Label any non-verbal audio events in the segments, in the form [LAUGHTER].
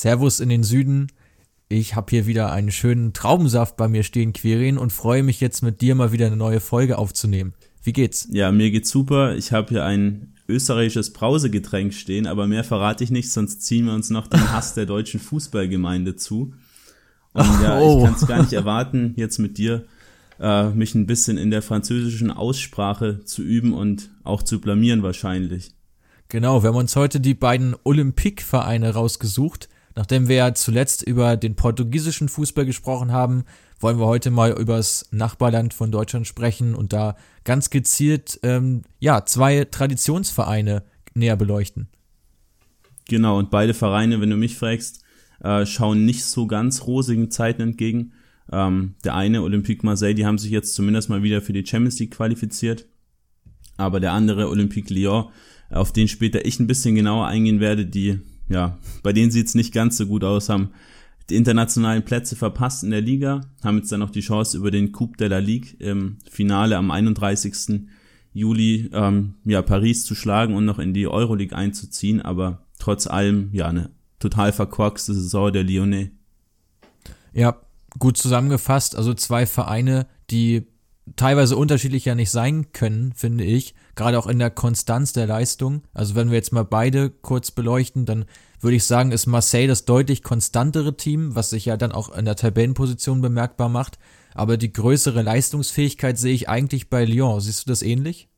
Servus in den Süden. Ich habe hier wieder einen schönen Traubensaft bei mir stehen, Quirin, und freue mich jetzt mit dir mal wieder eine neue Folge aufzunehmen. Wie geht's? Ja, mir geht's super. Ich habe hier ein österreichisches Brausegetränk stehen, aber mehr verrate ich nicht, sonst ziehen wir uns noch den Hass der deutschen Fußballgemeinde zu. Und ja, oh. ich kann es gar nicht erwarten, jetzt mit dir äh, mich ein bisschen in der französischen Aussprache zu üben und auch zu blamieren wahrscheinlich. Genau, wir haben uns heute die beiden Olympique-Vereine rausgesucht. Nachdem wir ja zuletzt über den portugiesischen Fußball gesprochen haben, wollen wir heute mal über das Nachbarland von Deutschland sprechen und da ganz gezielt ähm, ja zwei Traditionsvereine näher beleuchten. Genau, und beide Vereine, wenn du mich fragst, äh, schauen nicht so ganz rosigen Zeiten entgegen. Ähm, der eine, Olympique Marseille, die haben sich jetzt zumindest mal wieder für die Champions League qualifiziert. Aber der andere, Olympique Lyon, auf den später ich ein bisschen genauer eingehen werde, die, ja, bei denen sieht's nicht ganz so gut aus, haben die internationalen Plätze verpasst in der Liga, haben jetzt dann noch die Chance über den Coupe de la Ligue im Finale am 31. Juli ähm, ja, Paris zu schlagen und noch in die Euroleague einzuziehen, aber trotz allem ja eine total verkorkste Saison der Lyonnais. Ja, gut zusammengefasst, also zwei Vereine, die teilweise unterschiedlich ja nicht sein können, finde ich, gerade auch in der Konstanz der Leistung. Also wenn wir jetzt mal beide kurz beleuchten, dann würde ich sagen, ist Marseille das deutlich konstantere Team, was sich ja dann auch in der Tabellenposition bemerkbar macht. Aber die größere Leistungsfähigkeit sehe ich eigentlich bei Lyon. Siehst du das ähnlich?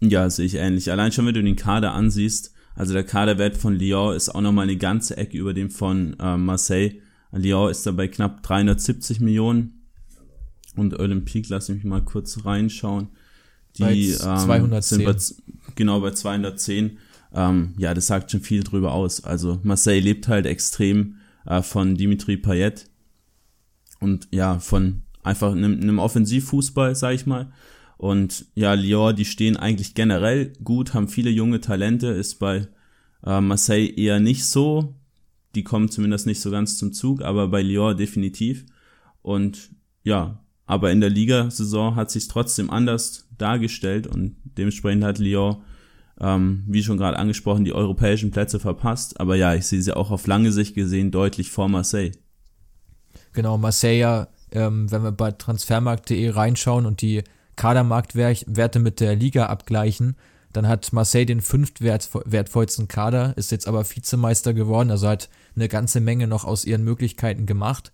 Ja, sehe ich ähnlich. Allein schon, wenn du den Kader ansiehst, also der Kaderwert von Lyon ist auch nochmal eine ganze Ecke über dem von äh, Marseille. Lyon ist dabei knapp 370 Millionen und Olympique, lass mich mal kurz reinschauen. Die bei 210. Ähm, sind bei, genau bei 210. Ähm, ja, das sagt schon viel drüber aus. Also Marseille lebt halt extrem äh, von Dimitri Payet und ja, von einfach einem, einem Offensivfußball, sag ich mal. Und ja, Lyon, die stehen eigentlich generell gut, haben viele junge Talente, ist bei äh, Marseille eher nicht so. Die kommen zumindest nicht so ganz zum Zug, aber bei Lyon definitiv. Und ja, aber in der Ligasaison hat sich trotzdem anders dargestellt und dementsprechend hat Lyon, ähm, wie schon gerade angesprochen, die europäischen Plätze verpasst. Aber ja, ich sehe sie auch auf lange Sicht gesehen deutlich vor Marseille. Genau, Marseille ja, ähm, wenn wir bei transfermarkt.de reinschauen und die Kadermarktwerte mit der Liga abgleichen, dann hat Marseille den fünftwertvollsten Kader, ist jetzt aber Vizemeister geworden, also hat eine ganze Menge noch aus ihren Möglichkeiten gemacht.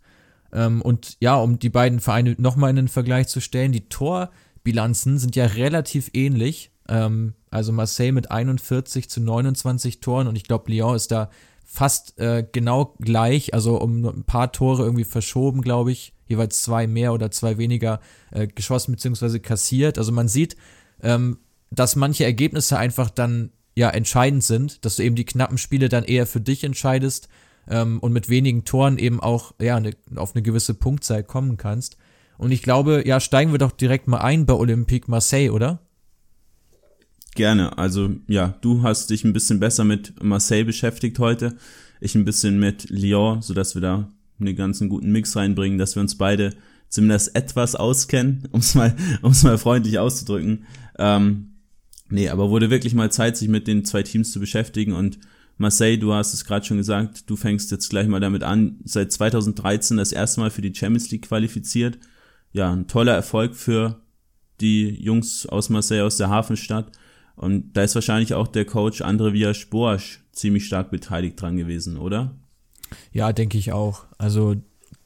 Ähm, und ja, um die beiden Vereine nochmal in den Vergleich zu stellen, die Torbilanzen sind ja relativ ähnlich. Ähm, also Marseille mit 41 zu 29 Toren und ich glaube, Lyon ist da fast äh, genau gleich, also um ein paar Tore irgendwie verschoben, glaube ich. Jeweils zwei mehr oder zwei weniger äh, geschossen bzw. kassiert. Also man sieht, ähm, dass manche Ergebnisse einfach dann ja entscheidend sind, dass du eben die knappen Spiele dann eher für dich entscheidest ähm, und mit wenigen Toren eben auch ja, ne, auf eine gewisse Punktzahl kommen kannst. Und ich glaube, ja, steigen wir doch direkt mal ein bei Olympique Marseille, oder? Gerne. Also ja, du hast dich ein bisschen besser mit Marseille beschäftigt heute. Ich ein bisschen mit Lyon, sodass wir da einen ganzen guten Mix reinbringen, dass wir uns beide zumindest etwas auskennen, [LAUGHS] um es mal, um's mal freundlich auszudrücken. Ähm, nee, aber wurde wirklich mal Zeit, sich mit den zwei Teams zu beschäftigen und Marseille, du hast es gerade schon gesagt, du fängst jetzt gleich mal damit an, seit 2013 das erste Mal für die Champions League qualifiziert. Ja, ein toller Erfolg für die Jungs aus Marseille, aus der Hafenstadt. Und da ist wahrscheinlich auch der Coach Andre Villas-Boas ziemlich stark beteiligt dran gewesen, oder? Ja, denke ich auch. Also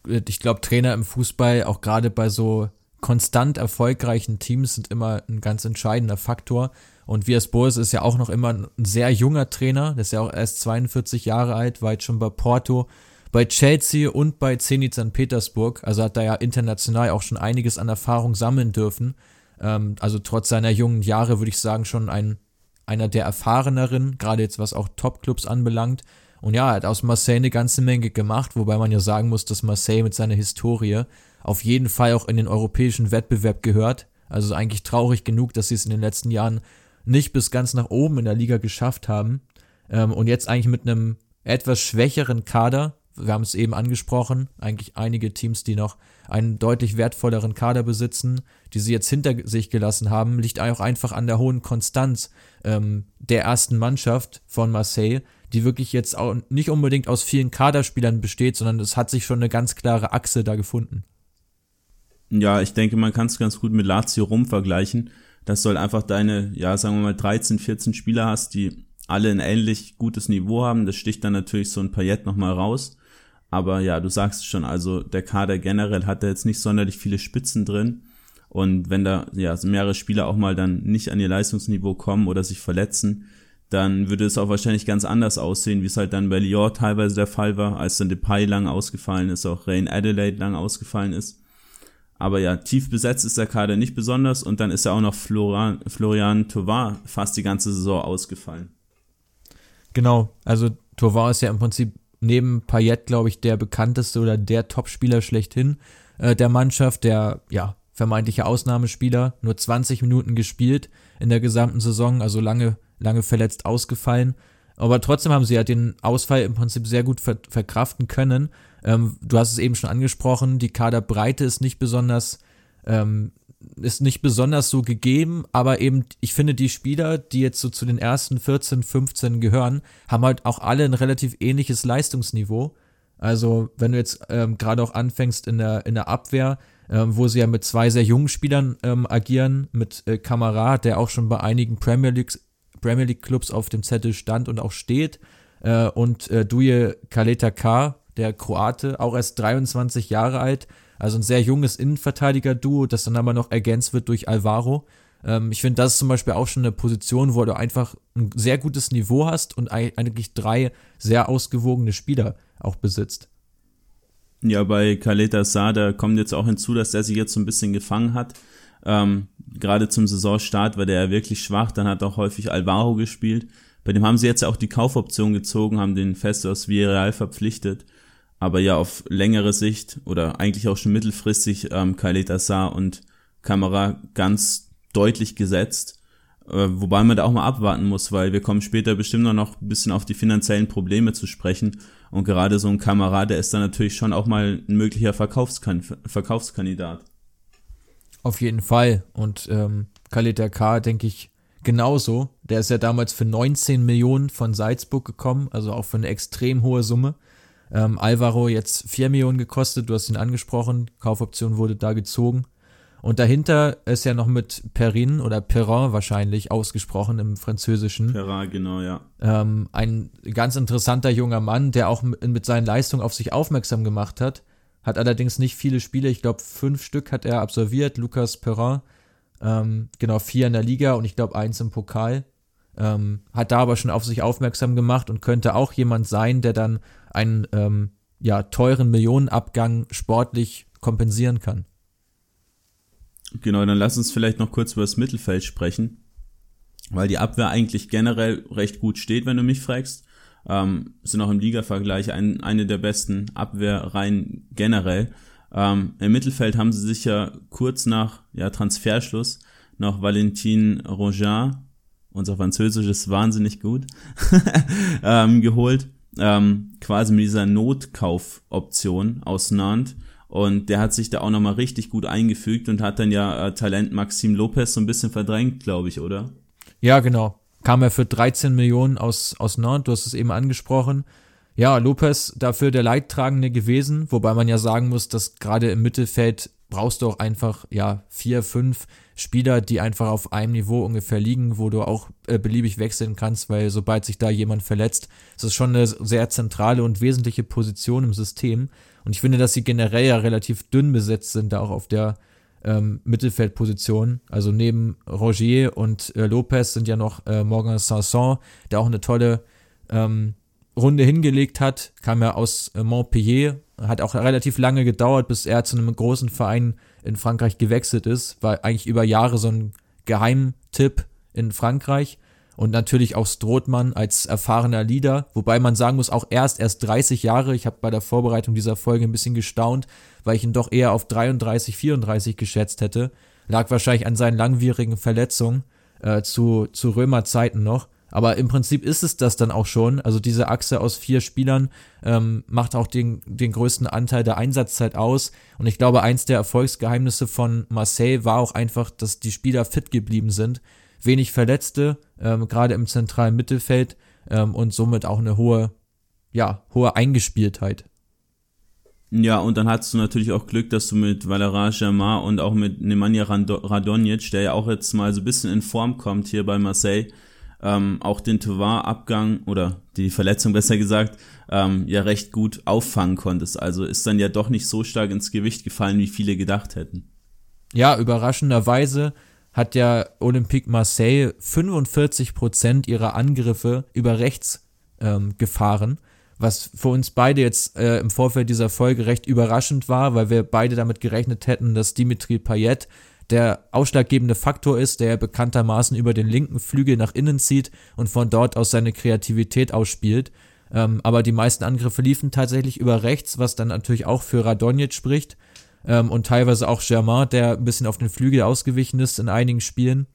ich glaube, Trainer im Fußball, auch gerade bei so konstant erfolgreichen Teams, sind immer ein ganz entscheidender Faktor. Und Vias Boas ist ja auch noch immer ein sehr junger Trainer, der ist ja auch erst 42 Jahre alt, war jetzt schon bei Porto, bei Chelsea und bei Zenit St. Petersburg. Also hat da ja international auch schon einiges an Erfahrung sammeln dürfen. Ähm, also trotz seiner jungen Jahre würde ich sagen, schon ein, einer der erfahreneren, gerade jetzt was auch Top-Clubs anbelangt. Und ja, er hat aus Marseille eine ganze Menge gemacht, wobei man ja sagen muss, dass Marseille mit seiner Historie auf jeden Fall auch in den europäischen Wettbewerb gehört. Also eigentlich traurig genug, dass sie es in den letzten Jahren nicht bis ganz nach oben in der Liga geschafft haben ähm, und jetzt eigentlich mit einem etwas schwächeren Kader, wir haben es eben angesprochen, eigentlich einige Teams, die noch einen deutlich wertvolleren Kader besitzen, die sie jetzt hinter sich gelassen haben, liegt auch einfach an der hohen Konstanz ähm, der ersten Mannschaft von Marseille, die wirklich jetzt auch nicht unbedingt aus vielen Kaderspielern besteht, sondern es hat sich schon eine ganz klare Achse da gefunden. Ja, ich denke, man kann es ganz gut mit Lazio Rom vergleichen. Das soll einfach deine, ja, sagen wir mal 13, 14 Spieler hast, die alle ein ähnlich gutes Niveau haben. Das sticht dann natürlich so ein Paillette nochmal raus. Aber ja, du sagst schon, also der Kader generell hat da jetzt nicht sonderlich viele Spitzen drin. Und wenn da ja mehrere Spieler auch mal dann nicht an ihr Leistungsniveau kommen oder sich verletzen, dann würde es auch wahrscheinlich ganz anders aussehen, wie es halt dann bei Lyon teilweise der Fall war, als dann Depay lang ausgefallen ist, auch Rain Adelaide lang ausgefallen ist. Aber ja, tief besetzt ist der Kader nicht besonders und dann ist ja auch noch Florian, Florian Tovar fast die ganze Saison ausgefallen. Genau, also Tovar ist ja im Prinzip neben Payet, glaube ich, der bekannteste oder der Topspieler schlechthin äh, der Mannschaft, der ja vermeintliche Ausnahmespieler, nur 20 Minuten gespielt in der gesamten Saison, also lange, lange verletzt ausgefallen. Aber trotzdem haben sie ja den Ausfall im Prinzip sehr gut ver verkraften können. Ähm, du hast es eben schon angesprochen, die Kaderbreite ist nicht besonders ähm, ist nicht besonders so gegeben, aber eben, ich finde, die Spieler, die jetzt so zu den ersten 14, 15 gehören, haben halt auch alle ein relativ ähnliches Leistungsniveau. Also, wenn du jetzt ähm, gerade auch anfängst in der, in der Abwehr, ähm, wo sie ja mit zwei sehr jungen Spielern ähm, agieren, mit äh, Kamara, der auch schon bei einigen Premier League, Premier League Clubs auf dem Zettel stand und auch steht, äh, und äh, Duje Kaleta K., der Kroate, auch erst 23 Jahre alt, also ein sehr junges Innenverteidiger-Duo, das dann aber noch ergänzt wird durch Alvaro. Ähm, ich finde, das ist zum Beispiel auch schon eine Position, wo du einfach ein sehr gutes Niveau hast und eigentlich drei sehr ausgewogene Spieler auch besitzt. Ja, bei Kaleta Sada kommt jetzt auch hinzu, dass der sich jetzt so ein bisschen gefangen hat. Ähm, Gerade zum Saisonstart war der ja wirklich schwach, dann hat auch häufig Alvaro gespielt. Bei dem haben sie jetzt auch die Kaufoption gezogen, haben den fest aus Villarreal verpflichtet aber ja auf längere Sicht oder eigentlich auch schon mittelfristig ähm, Khaled Assar und Kamera ganz deutlich gesetzt. Äh, wobei man da auch mal abwarten muss, weil wir kommen später bestimmt noch ein bisschen auf die finanziellen Probleme zu sprechen. Und gerade so ein Kamera, der ist dann natürlich schon auch mal ein möglicher Verkaufskan Verkaufskandidat. Auf jeden Fall. Und ähm, Khaled K, denke ich, genauso. Der ist ja damals für 19 Millionen von Salzburg gekommen, also auch für eine extrem hohe Summe. Ähm, Alvaro jetzt 4 Millionen gekostet, du hast ihn angesprochen, Kaufoption wurde da gezogen. Und dahinter ist ja noch mit Perrin oder Perrin wahrscheinlich ausgesprochen im Französischen. Perrin, genau, ja. Ähm, ein ganz interessanter junger Mann, der auch mit, seinen Leistungen auf sich aufmerksam gemacht hat. Hat allerdings nicht viele Spiele, ich glaube fünf Stück hat er absolviert, Lucas Perrin. Ähm, genau, vier in der Liga und ich glaube eins im Pokal. Ähm, hat da aber schon auf sich aufmerksam gemacht und könnte auch jemand sein, der dann einen ähm, ja, teuren Millionenabgang sportlich kompensieren kann. Genau, dann lass uns vielleicht noch kurz über das Mittelfeld sprechen, weil die Abwehr eigentlich generell recht gut steht, wenn du mich fragst. Ähm, sind auch im Liga-Vergleich ein, eine der besten Abwehrreihen generell. Ähm, Im Mittelfeld haben sie sich ja kurz nach ja, Transferschluss noch Valentin Rogin, unser Französisch ist wahnsinnig gut, [LAUGHS] ähm, geholt ähm, quasi mit dieser Notkaufoption aus Nantes. Und der hat sich da auch nochmal richtig gut eingefügt und hat dann ja äh, Talent Maxim Lopez so ein bisschen verdrängt, glaube ich, oder? Ja, genau. Kam er für 13 Millionen aus, aus Nantes, du hast es eben angesprochen. Ja, Lopez dafür der Leidtragende gewesen, wobei man ja sagen muss, dass gerade im Mittelfeld brauchst du auch einfach, ja, vier, fünf Spieler, die einfach auf einem Niveau ungefähr liegen, wo du auch äh, beliebig wechseln kannst, weil sobald sich da jemand verletzt, ist es schon eine sehr zentrale und wesentliche Position im System. Und ich finde, dass sie generell ja relativ dünn besetzt sind, da auch auf der ähm, Mittelfeldposition. Also neben Roger und äh, Lopez sind ja noch äh, Morgan Sanson, der auch eine tolle ähm, Runde hingelegt hat, kam ja aus äh, Montpellier, hat auch relativ lange gedauert, bis er zu einem großen Verein in Frankreich gewechselt ist, war eigentlich über Jahre so ein Geheimtipp in Frankreich und natürlich auch Strothmann als erfahrener Leader, wobei man sagen muss, auch erst erst 30 Jahre. Ich habe bei der Vorbereitung dieser Folge ein bisschen gestaunt, weil ich ihn doch eher auf 33, 34 geschätzt hätte. Lag wahrscheinlich an seinen langwierigen Verletzungen äh, zu, zu Römerzeiten noch. Aber im Prinzip ist es das dann auch schon. Also diese Achse aus vier Spielern ähm, macht auch den, den größten Anteil der Einsatzzeit aus. Und ich glaube, eins der Erfolgsgeheimnisse von Marseille war auch einfach, dass die Spieler fit geblieben sind. Wenig Verletzte, ähm, gerade im zentralen Mittelfeld. ähm, und somit auch eine hohe, ja, hohe Eingespieltheit. Ja, und dann hattest du natürlich auch Glück, dass du mit Valera Germain und auch mit Nemanja Radonjic, der ja auch jetzt mal so ein bisschen in Form kommt hier bei Marseille, ähm, auch den Tovar-Abgang oder die Verletzung besser gesagt, ähm, ja recht gut auffangen konntest. Also ist dann ja doch nicht so stark ins Gewicht gefallen, wie viele gedacht hätten. Ja, überraschenderweise hat ja Olympique Marseille 45 Prozent ihrer Angriffe über rechts ähm, gefahren was für uns beide jetzt äh, im Vorfeld dieser Folge recht überraschend war, weil wir beide damit gerechnet hätten, dass Dimitri Payet der ausschlaggebende Faktor ist, der bekanntermaßen über den linken Flügel nach innen zieht und von dort aus seine Kreativität ausspielt. Ähm, aber die meisten Angriffe liefen tatsächlich über rechts, was dann natürlich auch für Radonjic spricht. Ähm, und teilweise auch Germain, der ein bisschen auf den Flügel ausgewichen ist in einigen Spielen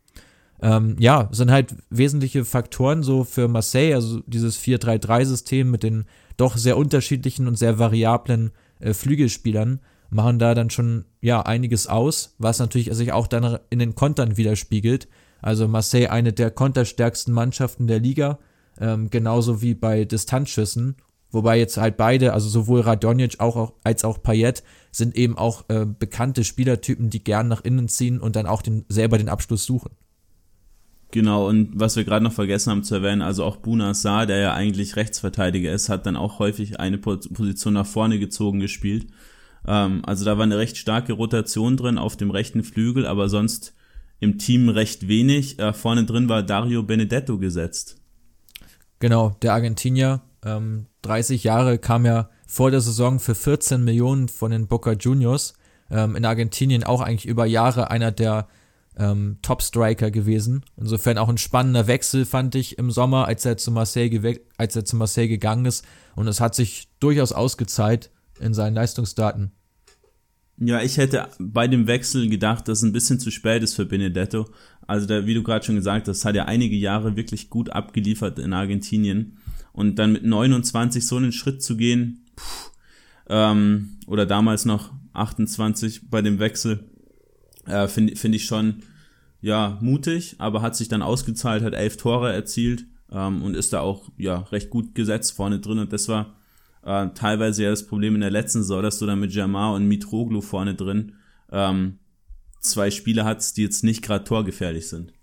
ähm, ja, sind halt wesentliche Faktoren so für Marseille, also dieses 4-3-3-System mit den doch sehr unterschiedlichen und sehr variablen äh, Flügelspielern machen da dann schon ja einiges aus, was natürlich sich auch dann in den Kontern widerspiegelt. Also Marseille eine der konterstärksten Mannschaften der Liga, ähm, genauso wie bei Distanzschüssen, wobei jetzt halt beide, also sowohl Radonjic auch, als auch Payet sind eben auch äh, bekannte Spielertypen, die gern nach innen ziehen und dann auch den, selber den Abschluss suchen. Genau, und was wir gerade noch vergessen haben zu erwähnen, also auch Buna Saar, der ja eigentlich Rechtsverteidiger ist, hat dann auch häufig eine Position nach vorne gezogen gespielt. Ähm, also da war eine recht starke Rotation drin auf dem rechten Flügel, aber sonst im Team recht wenig. Äh, vorne drin war Dario Benedetto gesetzt. Genau, der Argentinier, ähm, 30 Jahre, kam ja vor der Saison für 14 Millionen von den Boca Juniors. Ähm, in Argentinien auch eigentlich über Jahre einer der ähm, Top-Striker gewesen. Insofern auch ein spannender Wechsel, fand ich im Sommer, als er zu Marseille, als er zu Marseille gegangen ist. Und es hat sich durchaus ausgezahlt in seinen Leistungsdaten. Ja, ich hätte bei dem Wechsel gedacht, dass es ein bisschen zu spät ist für Benedetto. Also, der, wie du gerade schon gesagt hast, hat er einige Jahre wirklich gut abgeliefert in Argentinien. Und dann mit 29 so einen Schritt zu gehen, pff, ähm, oder damals noch 28 bei dem Wechsel, äh, Finde find ich schon, ja, mutig, aber hat sich dann ausgezahlt, hat elf Tore erzielt ähm, und ist da auch, ja, recht gut gesetzt vorne drin. Und das war äh, teilweise ja das Problem in der letzten Saison, dass du dann mit Jamar und Mitroglu vorne drin ähm, zwei Spieler hast, die jetzt nicht gerade torgefährlich sind.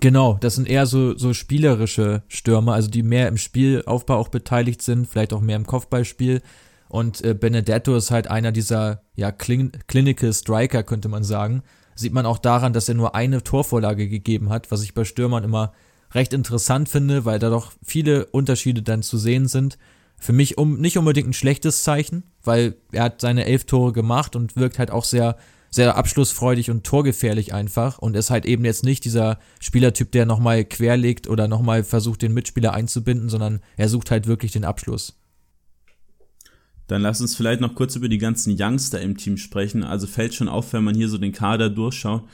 Genau, das sind eher so, so spielerische Stürmer, also die mehr im Spielaufbau auch beteiligt sind, vielleicht auch mehr im Kopfballspiel. Und äh, Benedetto ist halt einer dieser ja, Clinical Striker, könnte man sagen, sieht man auch daran, dass er nur eine Torvorlage gegeben hat, was ich bei Stürmern immer recht interessant finde, weil da doch viele Unterschiede dann zu sehen sind. Für mich um, nicht unbedingt ein schlechtes Zeichen, weil er hat seine elf Tore gemacht und wirkt halt auch sehr, sehr abschlussfreudig und torgefährlich einfach und ist halt eben jetzt nicht dieser Spielertyp, der nochmal querlegt oder nochmal versucht, den Mitspieler einzubinden, sondern er sucht halt wirklich den Abschluss. Dann lass uns vielleicht noch kurz über die ganzen Youngster im Team sprechen. Also fällt schon auf, wenn man hier so den Kader durchschaut,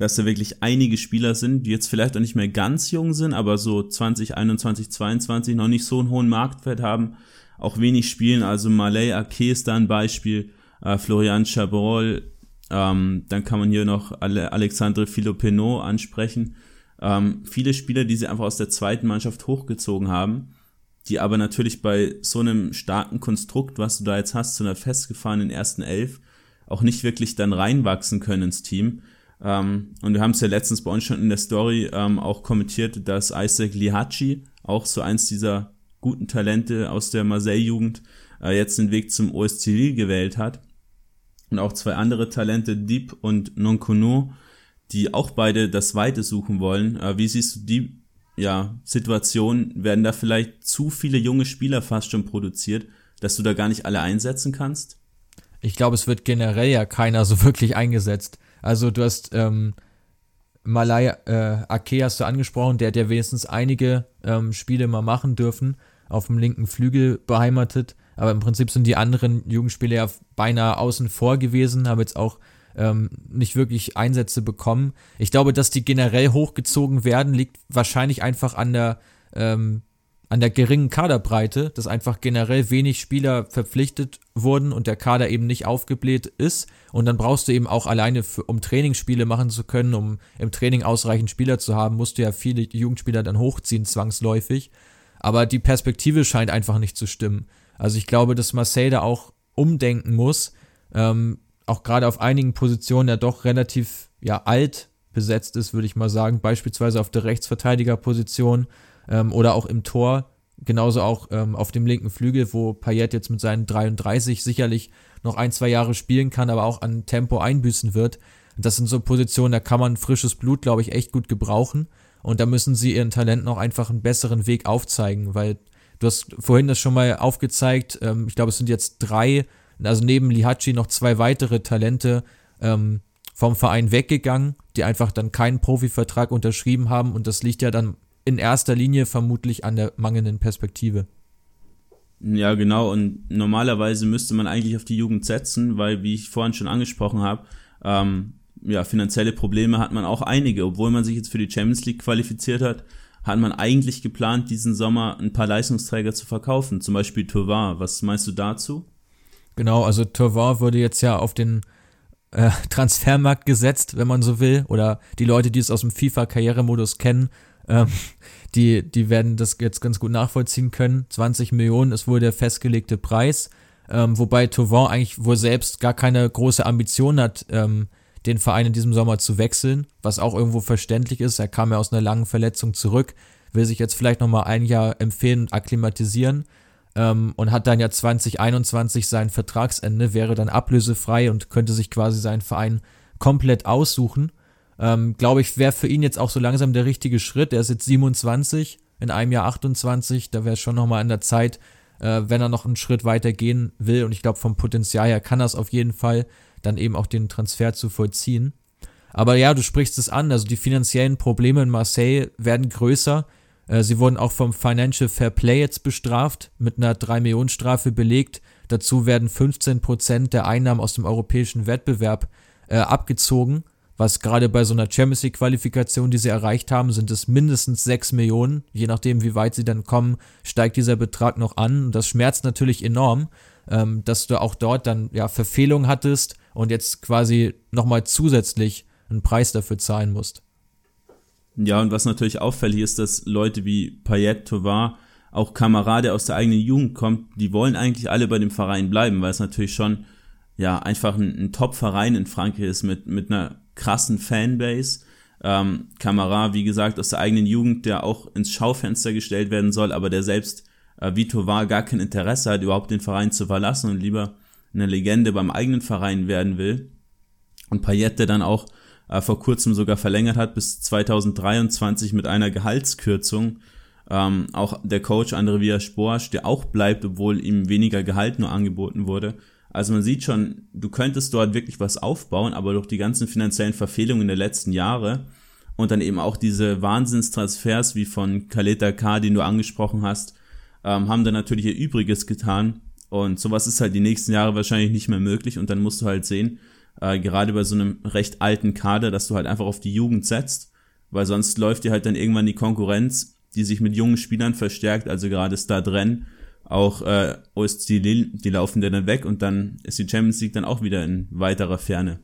dass da wirklich einige Spieler sind, die jetzt vielleicht auch nicht mehr ganz jung sind, aber so 20, 21, 22 noch nicht so einen hohen Marktwert haben, auch wenig spielen. Also Malay Ake ist da ein Beispiel, äh, Florian Chabrol, ähm, dann kann man hier noch Ale Alexandre Filopeno ansprechen. Ähm, viele Spieler, die sie einfach aus der zweiten Mannschaft hochgezogen haben die aber natürlich bei so einem starken Konstrukt, was du da jetzt hast, zu einer festgefahrenen ersten Elf, auch nicht wirklich dann reinwachsen können ins Team. Ähm, und wir haben es ja letztens bei uns schon in der Story ähm, auch kommentiert, dass Isaac Lihachi, auch so eins dieser guten Talente aus der Marseille-Jugend, äh, jetzt den Weg zum OSC Lille gewählt hat. Und auch zwei andere Talente, Deep und Nonkono, die auch beide das Weite suchen wollen. Äh, wie siehst du die ja, Situationen werden da vielleicht zu viele junge Spieler fast schon produziert, dass du da gar nicht alle einsetzen kannst? Ich glaube, es wird generell ja keiner so [LAUGHS] wirklich eingesetzt. Also du hast ähm, Malay äh, Ake hast du angesprochen, der hat ja wenigstens einige ähm, Spiele mal machen dürfen, auf dem linken Flügel beheimatet. Aber im Prinzip sind die anderen Jugendspieler ja beinahe außen vor gewesen, haben jetzt auch ähm, nicht wirklich Einsätze bekommen. Ich glaube, dass die generell hochgezogen werden, liegt wahrscheinlich einfach an der, ähm, an der geringen Kaderbreite, dass einfach generell wenig Spieler verpflichtet wurden und der Kader eben nicht aufgebläht ist. Und dann brauchst du eben auch alleine, für, um Trainingsspiele machen zu können, um im Training ausreichend Spieler zu haben, musst du ja viele Jugendspieler dann hochziehen, zwangsläufig. Aber die Perspektive scheint einfach nicht zu stimmen. Also ich glaube, dass Marseille da auch umdenken muss. Ähm, auch gerade auf einigen Positionen ja doch relativ ja, alt besetzt ist, würde ich mal sagen. Beispielsweise auf der Rechtsverteidigerposition ähm, oder auch im Tor. Genauso auch ähm, auf dem linken Flügel, wo Payet jetzt mit seinen 33 sicherlich noch ein, zwei Jahre spielen kann, aber auch an Tempo einbüßen wird. Das sind so Positionen, da kann man frisches Blut, glaube ich, echt gut gebrauchen. Und da müssen sie ihren Talenten auch einfach einen besseren Weg aufzeigen, weil du hast vorhin das schon mal aufgezeigt. Ähm, ich glaube, es sind jetzt drei, also neben Lihachi noch zwei weitere Talente ähm, vom Verein weggegangen, die einfach dann keinen Profivertrag unterschrieben haben. Und das liegt ja dann in erster Linie vermutlich an der mangelnden Perspektive. Ja, genau. Und normalerweise müsste man eigentlich auf die Jugend setzen, weil, wie ich vorhin schon angesprochen habe, ähm, ja, finanzielle Probleme hat man auch einige. Obwohl man sich jetzt für die Champions League qualifiziert hat, hat man eigentlich geplant, diesen Sommer ein paar Leistungsträger zu verkaufen. Zum Beispiel Tovar. Was meinst du dazu? Genau, also Tovar wurde jetzt ja auf den äh, [LAUGHS] Transfermarkt gesetzt, wenn man so will. Oder die Leute, die es aus dem FIFA-Karrieremodus kennen, ähm, [LAUGHS] die, die werden das jetzt ganz gut nachvollziehen können. 20 Millionen ist wohl der festgelegte Preis. Ähm, wobei Tauvin eigentlich wohl selbst gar keine große Ambition hat, ähm, den Verein in diesem Sommer zu wechseln, was auch irgendwo verständlich ist. Er kam ja aus einer langen Verletzung zurück, will sich jetzt vielleicht nochmal ein Jahr empfehlen und akklimatisieren ähm, und hat dann ja 2021 sein Vertragsende, wäre dann ablösefrei und könnte sich quasi seinen Verein komplett aussuchen. Ähm, Glaube ich, wäre für ihn jetzt auch so langsam der richtige Schritt. Er ist jetzt 27, in einem Jahr 28, da wäre es schon nochmal an der Zeit, äh, wenn er noch einen Schritt weiter gehen will. Und ich glaube, vom Potenzial her kann er es auf jeden Fall, dann eben auch den Transfer zu vollziehen. Aber ja, du sprichst es an, also die finanziellen Probleme in Marseille werden größer. Äh, sie wurden auch vom Financial Fair Play jetzt bestraft, mit einer 3-Millionen-Strafe belegt. Dazu werden 15% der Einnahmen aus dem europäischen Wettbewerb äh, abgezogen was gerade bei so einer Champions League Qualifikation, die sie erreicht haben, sind es mindestens 6 Millionen. Je nachdem, wie weit sie dann kommen, steigt dieser Betrag noch an. Und das schmerzt natürlich enorm, ähm, dass du auch dort dann ja Verfehlungen hattest und jetzt quasi nochmal zusätzlich einen Preis dafür zahlen musst. Ja, und was natürlich auffällig ist, dass Leute wie Payet, Tovar, auch Kamerade aus der eigenen Jugend kommt, die wollen eigentlich alle bei dem Verein bleiben, weil es natürlich schon ja einfach ein, ein Top-Verein in Frankreich ist mit, mit einer krassen Fanbase. Ähm, Kamara, wie gesagt, aus der eigenen Jugend, der auch ins Schaufenster gestellt werden soll, aber der selbst, äh, Vito war, gar kein Interesse hat, überhaupt den Verein zu verlassen und lieber eine Legende beim eigenen Verein werden will. Und Payet, der dann auch äh, vor kurzem sogar verlängert hat bis 2023 mit einer Gehaltskürzung. Ähm, auch der Coach André Villas-Boas, der auch bleibt, obwohl ihm weniger Gehalt nur angeboten wurde. Also man sieht schon, du könntest dort wirklich was aufbauen, aber durch die ganzen finanziellen Verfehlungen der letzten Jahre und dann eben auch diese Wahnsinnstransfers wie von Kaleta K, den du angesprochen hast, ähm, haben dann natürlich ihr Übriges getan. Und sowas ist halt die nächsten Jahre wahrscheinlich nicht mehr möglich. Und dann musst du halt sehen, äh, gerade bei so einem recht alten Kader, dass du halt einfach auf die Jugend setzt, weil sonst läuft dir halt dann irgendwann die Konkurrenz, die sich mit jungen Spielern verstärkt, also gerade Stadren, auch äh, OSC Lille, die laufen dann weg und dann ist die Champions League dann auch wieder in weiterer Ferne.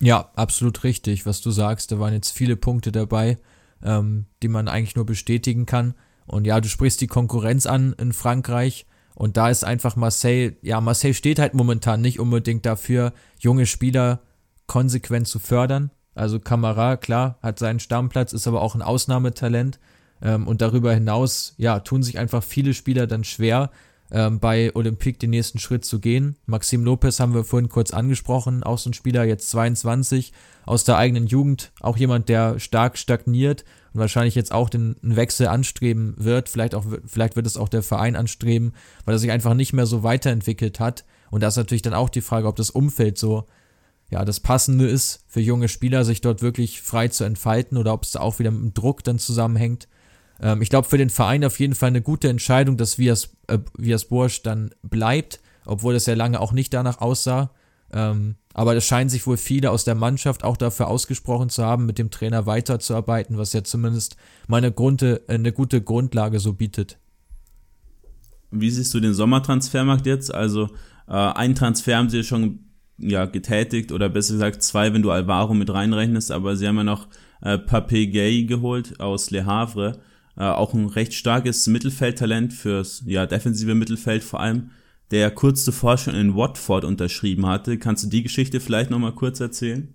Ja, absolut richtig, was du sagst. Da waren jetzt viele Punkte dabei, ähm, die man eigentlich nur bestätigen kann. Und ja, du sprichst die Konkurrenz an in Frankreich. Und da ist einfach Marseille, ja, Marseille steht halt momentan nicht unbedingt dafür, junge Spieler konsequent zu fördern. Also Kamara, klar, hat seinen Stammplatz, ist aber auch ein Ausnahmetalent. Ähm, und darüber hinaus, ja, tun sich einfach viele Spieler dann schwer, ähm, bei Olympique den nächsten Schritt zu gehen. Maxim Lopez haben wir vorhin kurz angesprochen, auch so ein Spieler, jetzt 22, aus der eigenen Jugend, auch jemand, der stark stagniert und wahrscheinlich jetzt auch den Wechsel anstreben wird. Vielleicht, auch, vielleicht wird es auch der Verein anstreben, weil er sich einfach nicht mehr so weiterentwickelt hat. Und da ist natürlich dann auch die Frage, ob das Umfeld so ja, das Passende ist für junge Spieler, sich dort wirklich frei zu entfalten oder ob es da auch wieder mit dem Druck dann zusammenhängt. Ähm, ich glaube, für den Verein auf jeden Fall eine gute Entscheidung, dass Vias, äh, Vias Bursch dann bleibt, obwohl es ja lange auch nicht danach aussah. Ähm, aber es scheinen sich wohl viele aus der Mannschaft auch dafür ausgesprochen zu haben, mit dem Trainer weiterzuarbeiten, was ja zumindest meine Grunde, äh, eine gute Grundlage so bietet. Wie siehst du den Sommertransfermarkt jetzt? Also äh, einen Transfer haben sie schon ja, getätigt oder besser gesagt zwei, wenn du Alvaro mit reinrechnest, aber sie haben ja noch äh, Papé Gay geholt aus Le Havre äh, auch ein recht starkes Mittelfeldtalent fürs ja, defensive Mittelfeld vor allem, der kurz zuvor schon in Watford unterschrieben hatte. Kannst du die Geschichte vielleicht nochmal kurz erzählen?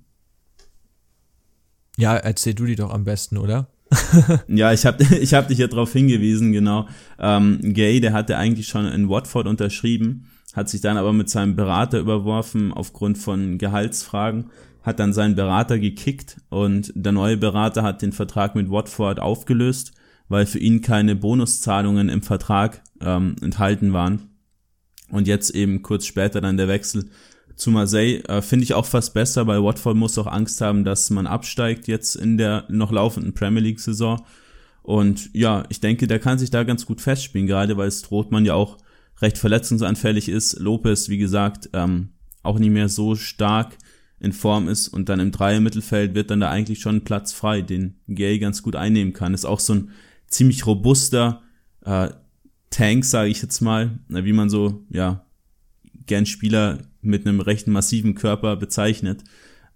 Ja, erzähl du die doch am besten, oder? [LAUGHS] ja, ich habe [LAUGHS] ich hab dich ja darauf hingewiesen, genau. Ähm, Gay, der hatte eigentlich schon in Watford unterschrieben, hat sich dann aber mit seinem Berater überworfen aufgrund von Gehaltsfragen, hat dann seinen Berater gekickt und der neue Berater hat den Vertrag mit Watford aufgelöst, weil für ihn keine Bonuszahlungen im Vertrag ähm, enthalten waren. Und jetzt eben kurz später dann der Wechsel zu Marseille äh, finde ich auch fast besser, weil Watford muss auch Angst haben, dass man absteigt jetzt in der noch laufenden Premier League Saison. Und ja, ich denke, der kann sich da ganz gut festspielen, gerade weil Strothmann ja auch recht verletzungsanfällig ist. Lopez, wie gesagt, ähm, auch nicht mehr so stark in Form ist und dann im Dreier-Mittelfeld wird dann da eigentlich schon Platz frei, den Gay ganz gut einnehmen kann. Ist auch so ein ziemlich robuster äh, Tank, sage ich jetzt mal, wie man so ja gern Spieler mit einem recht massiven Körper bezeichnet,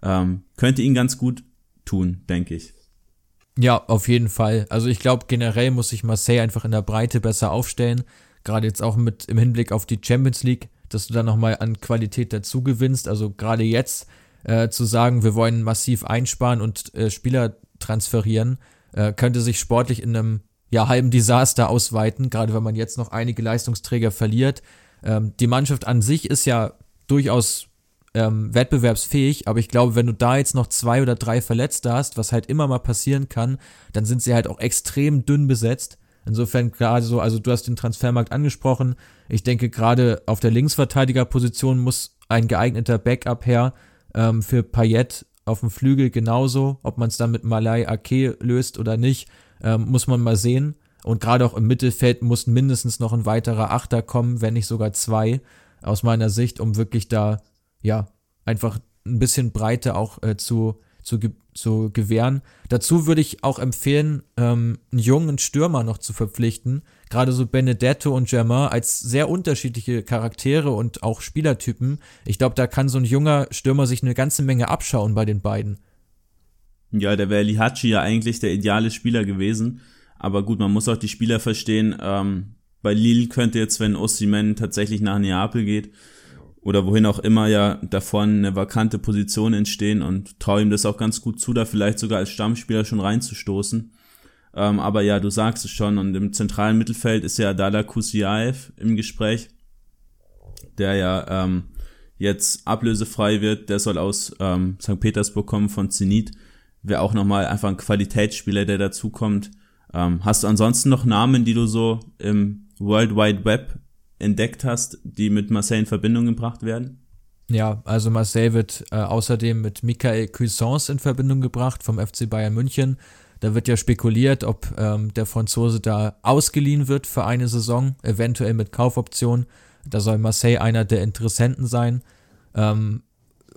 ähm, könnte ihn ganz gut tun, denke ich. Ja, auf jeden Fall. Also ich glaube, generell muss sich Marseille einfach in der Breite besser aufstellen. Gerade jetzt auch mit im Hinblick auf die Champions League, dass du da nochmal an Qualität dazu gewinnst. Also gerade jetzt äh, zu sagen, wir wollen massiv einsparen und äh, Spieler transferieren, äh, könnte sich sportlich in einem ja, halben Desaster ausweiten, gerade wenn man jetzt noch einige Leistungsträger verliert. Ähm, die Mannschaft an sich ist ja durchaus ähm, wettbewerbsfähig, aber ich glaube, wenn du da jetzt noch zwei oder drei Verletzte hast, was halt immer mal passieren kann, dann sind sie halt auch extrem dünn besetzt. Insofern gerade so, also du hast den Transfermarkt angesprochen. Ich denke, gerade auf der Linksverteidigerposition muss ein geeigneter Backup her ähm, für Payet auf dem Flügel genauso. Ob man es dann mit Malay Ake löst oder nicht, ähm, muss man mal sehen. Und gerade auch im Mittelfeld muss mindestens noch ein weiterer Achter kommen, wenn nicht sogar zwei aus meiner Sicht, um wirklich da, ja, einfach ein bisschen Breite auch äh, zu, zu, zu gewähren. Dazu würde ich auch empfehlen, ähm, einen jungen Stürmer noch zu verpflichten. Gerade so Benedetto und Germain als sehr unterschiedliche Charaktere und auch Spielertypen. Ich glaube, da kann so ein junger Stürmer sich eine ganze Menge abschauen bei den beiden. Ja, der wäre Lihachi ja eigentlich der ideale Spieler gewesen. Aber gut, man muss auch die Spieler verstehen. Ähm, bei Lille könnte jetzt, wenn Osimhen tatsächlich nach Neapel geht oder wohin auch immer, ja davor eine vakante Position entstehen und traue ihm das auch ganz gut zu, da vielleicht sogar als Stammspieler schon reinzustoßen. Ähm, aber ja, du sagst es schon und im zentralen Mittelfeld ist ja Dada Kusiaev im Gespräch, der ja ähm, jetzt ablösefrei wird, der soll aus ähm, St. Petersburg kommen von Zenit, wäre auch nochmal einfach ein Qualitätsspieler, der dazukommt. Ähm, hast du ansonsten noch Namen, die du so im World Wide Web entdeckt hast, die mit Marseille in Verbindung gebracht werden? Ja, also Marseille wird äh, außerdem mit Michael Cuisance in Verbindung gebracht vom FC Bayern München. Da wird ja spekuliert, ob ähm, der Franzose da ausgeliehen wird für eine Saison, eventuell mit Kaufoption. Da soll Marseille einer der Interessenten sein. Ähm,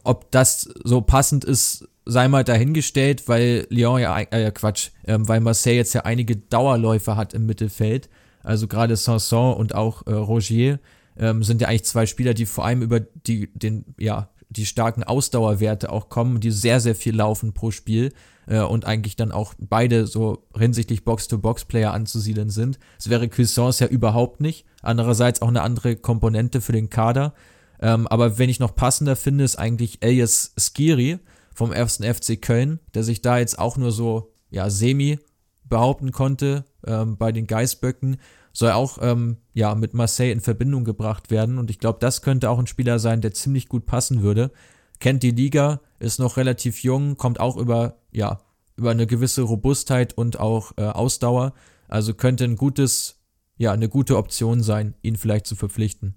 ob das so passend ist, sei mal dahingestellt, weil Lyon ja, äh, Quatsch, äh, weil Marseille jetzt ja einige Dauerläufer hat im Mittelfeld. Also gerade Sanson und auch äh, Rogier ähm, sind ja eigentlich zwei Spieler, die vor allem über die, den, ja, die starken Ausdauerwerte auch kommen, die sehr, sehr viel laufen pro Spiel äh, und eigentlich dann auch beide so hinsichtlich Box-to-Box-Player anzusiedeln sind. Es wäre Cuisance ja überhaupt nicht. Andererseits auch eine andere Komponente für den Kader. Ähm, aber wenn ich noch passender finde, ist eigentlich Elias Skiri vom 1. FC Köln, der sich da jetzt auch nur so ja, semi behaupten konnte ähm, bei den Geißböcken, soll auch ähm, ja mit Marseille in Verbindung gebracht werden. Und ich glaube, das könnte auch ein Spieler sein, der ziemlich gut passen würde. Kennt die Liga, ist noch relativ jung, kommt auch über ja über eine gewisse Robustheit und auch äh, Ausdauer. Also könnte ein gutes ja eine gute Option sein, ihn vielleicht zu verpflichten.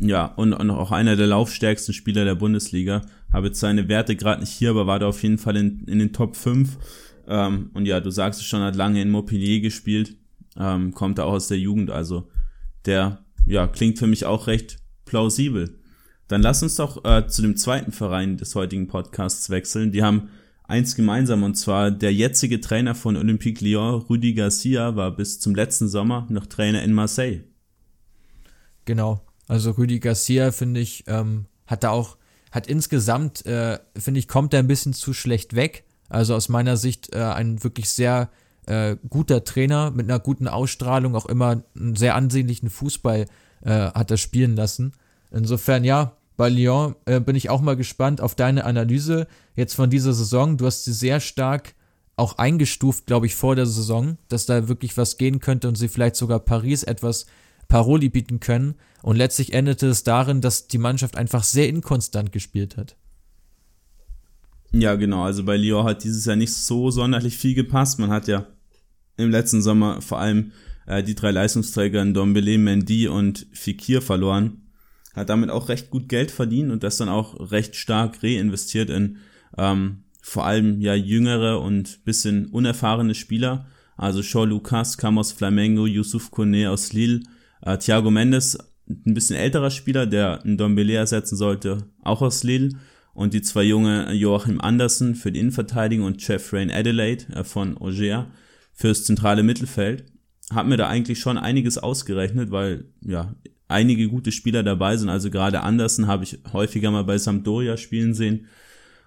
Ja, und, und auch einer der laufstärksten Spieler der Bundesliga. Habe jetzt seine Werte gerade nicht hier, aber war da auf jeden Fall in, in den Top 5 ähm, und ja, du sagst es schon, hat lange in Montpellier gespielt, ähm, kommt da auch aus der Jugend, also der, ja, klingt für mich auch recht plausibel. Dann lass uns doch äh, zu dem zweiten Verein des heutigen Podcasts wechseln. Die haben eins gemeinsam und zwar der jetzige Trainer von Olympique Lyon, Rudi Garcia, war bis zum letzten Sommer noch Trainer in Marseille. Genau, also Rudi Garcia finde ich ähm, hat da auch hat insgesamt äh, finde ich kommt er ein bisschen zu schlecht weg. Also aus meiner Sicht äh, ein wirklich sehr äh, guter Trainer mit einer guten Ausstrahlung, auch immer einen sehr ansehnlichen Fußball äh, hat er spielen lassen. Insofern, ja, bei Lyon äh, bin ich auch mal gespannt auf deine Analyse jetzt von dieser Saison. Du hast sie sehr stark auch eingestuft, glaube ich, vor der Saison, dass da wirklich was gehen könnte und sie vielleicht sogar Paris etwas Paroli bieten können. Und letztlich endete es darin, dass die Mannschaft einfach sehr inkonstant gespielt hat. Ja, genau. Also bei Lyon hat dieses Jahr nicht so sonderlich viel gepasst. Man hat ja im letzten Sommer vor allem äh, die drei Leistungsträger Dombele, Mendy und Fikir verloren hat damit auch recht gut Geld verdient und das dann auch recht stark reinvestiert in ähm, vor allem ja jüngere und bisschen unerfahrene Spieler. Also Shaw Lucas kam aus Flamengo, Yusuf Kone aus Lille, äh, Thiago Mendes, ein bisschen älterer Spieler, der einen Dombele ersetzen sollte, auch aus Lille. Und die zwei junge Joachim Andersen für die Innenverteidigung und Jeff Rain Adelaide äh, von Auger fürs zentrale Mittelfeld. Hat mir da eigentlich schon einiges ausgerechnet, weil ja, einige gute Spieler dabei sind. Also gerade Andersen habe ich häufiger mal bei Sampdoria spielen sehen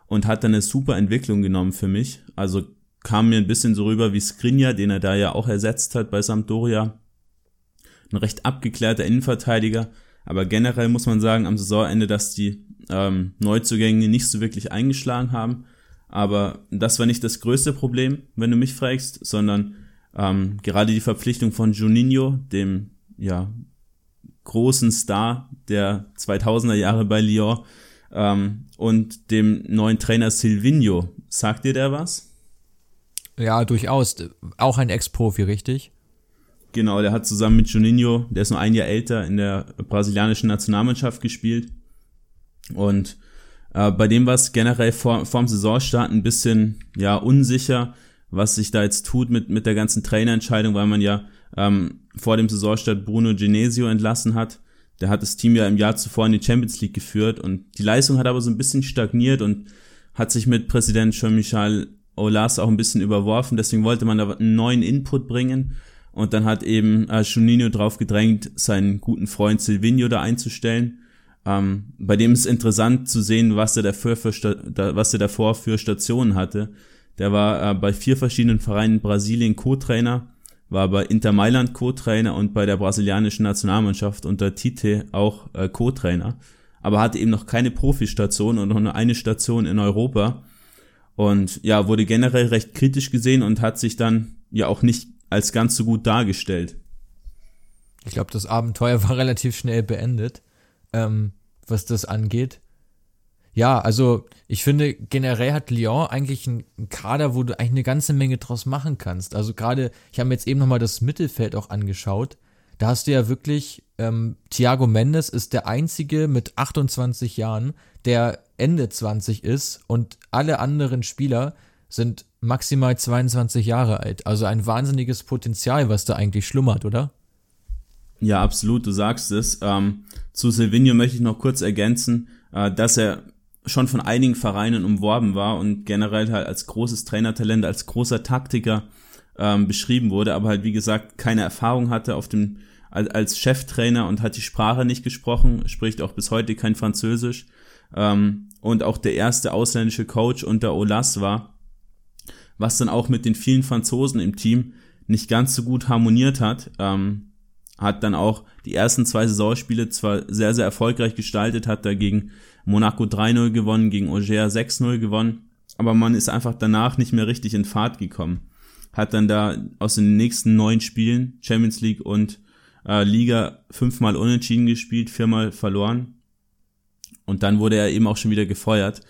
und hat dann eine super Entwicklung genommen für mich. Also kam mir ein bisschen so rüber wie Skriniar, den er da ja auch ersetzt hat bei Sampdoria. Ein recht abgeklärter Innenverteidiger. Aber generell muss man sagen, am Saisonende, dass die ähm, Neuzugänge nicht so wirklich eingeschlagen haben. Aber das war nicht das größte Problem, wenn du mich fragst, sondern ähm, gerade die Verpflichtung von Juninho, dem ja großen Star der 2000er Jahre bei Lyon ähm, und dem neuen Trainer Silvino. Sagt dir der was? Ja, durchaus. Auch ein Ex-Profi, richtig? Genau, der hat zusammen mit Juninho, der ist nur ein Jahr älter, in der brasilianischen Nationalmannschaft gespielt. Und äh, bei dem war es generell vor, vor dem Saisonstart ein bisschen ja unsicher, was sich da jetzt tut mit, mit der ganzen Trainerentscheidung, weil man ja ähm, vor dem Saisonstart Bruno Genesio entlassen hat. Der hat das Team ja im Jahr zuvor in die Champions League geführt und die Leistung hat aber so ein bisschen stagniert und hat sich mit Präsident Jean-Michel Aulas auch ein bisschen überworfen. Deswegen wollte man da einen neuen Input bringen. Und dann hat eben äh, Juninho drauf gedrängt, seinen guten Freund Silvino da einzustellen. Ähm, bei dem ist interessant zu sehen, was er, dafür für, was er davor für Stationen hatte. Der war äh, bei vier verschiedenen Vereinen in Brasilien Co-Trainer war bei Inter Mailand Co-Trainer und bei der brasilianischen Nationalmannschaft unter Tite auch äh, Co-Trainer, aber hatte eben noch keine Profistation und noch nur eine Station in Europa und ja, wurde generell recht kritisch gesehen und hat sich dann ja auch nicht als ganz so gut dargestellt. Ich glaube, das Abenteuer [LAUGHS] war relativ schnell beendet, ähm, was das angeht. Ja, also ich finde, generell hat Lyon eigentlich einen Kader, wo du eigentlich eine ganze Menge draus machen kannst. Also gerade, ich habe mir jetzt eben nochmal das Mittelfeld auch angeschaut. Da hast du ja wirklich, ähm, Thiago Mendes ist der einzige mit 28 Jahren, der Ende 20 ist und alle anderen Spieler sind maximal 22 Jahre alt. Also ein wahnsinniges Potenzial, was da eigentlich schlummert, oder? Ja, absolut, du sagst es. Ähm, zu Silvino möchte ich noch kurz ergänzen, äh, dass er schon von einigen Vereinen umworben war und generell halt als großes Trainertalent, als großer Taktiker ähm, beschrieben wurde, aber halt wie gesagt keine Erfahrung hatte auf dem als Cheftrainer und hat die Sprache nicht gesprochen, spricht auch bis heute kein Französisch ähm, und auch der erste ausländische Coach unter Olas war, was dann auch mit den vielen Franzosen im Team nicht ganz so gut harmoniert hat. Ähm, hat dann auch die ersten zwei Saisonspiele zwar sehr, sehr erfolgreich gestaltet, hat dagegen Monaco 3-0 gewonnen, gegen Auger 6-0 gewonnen, aber man ist einfach danach nicht mehr richtig in Fahrt gekommen. Hat dann da aus den nächsten neun Spielen, Champions League und äh, Liga, fünfmal unentschieden gespielt, viermal verloren. Und dann wurde er eben auch schon wieder gefeuert,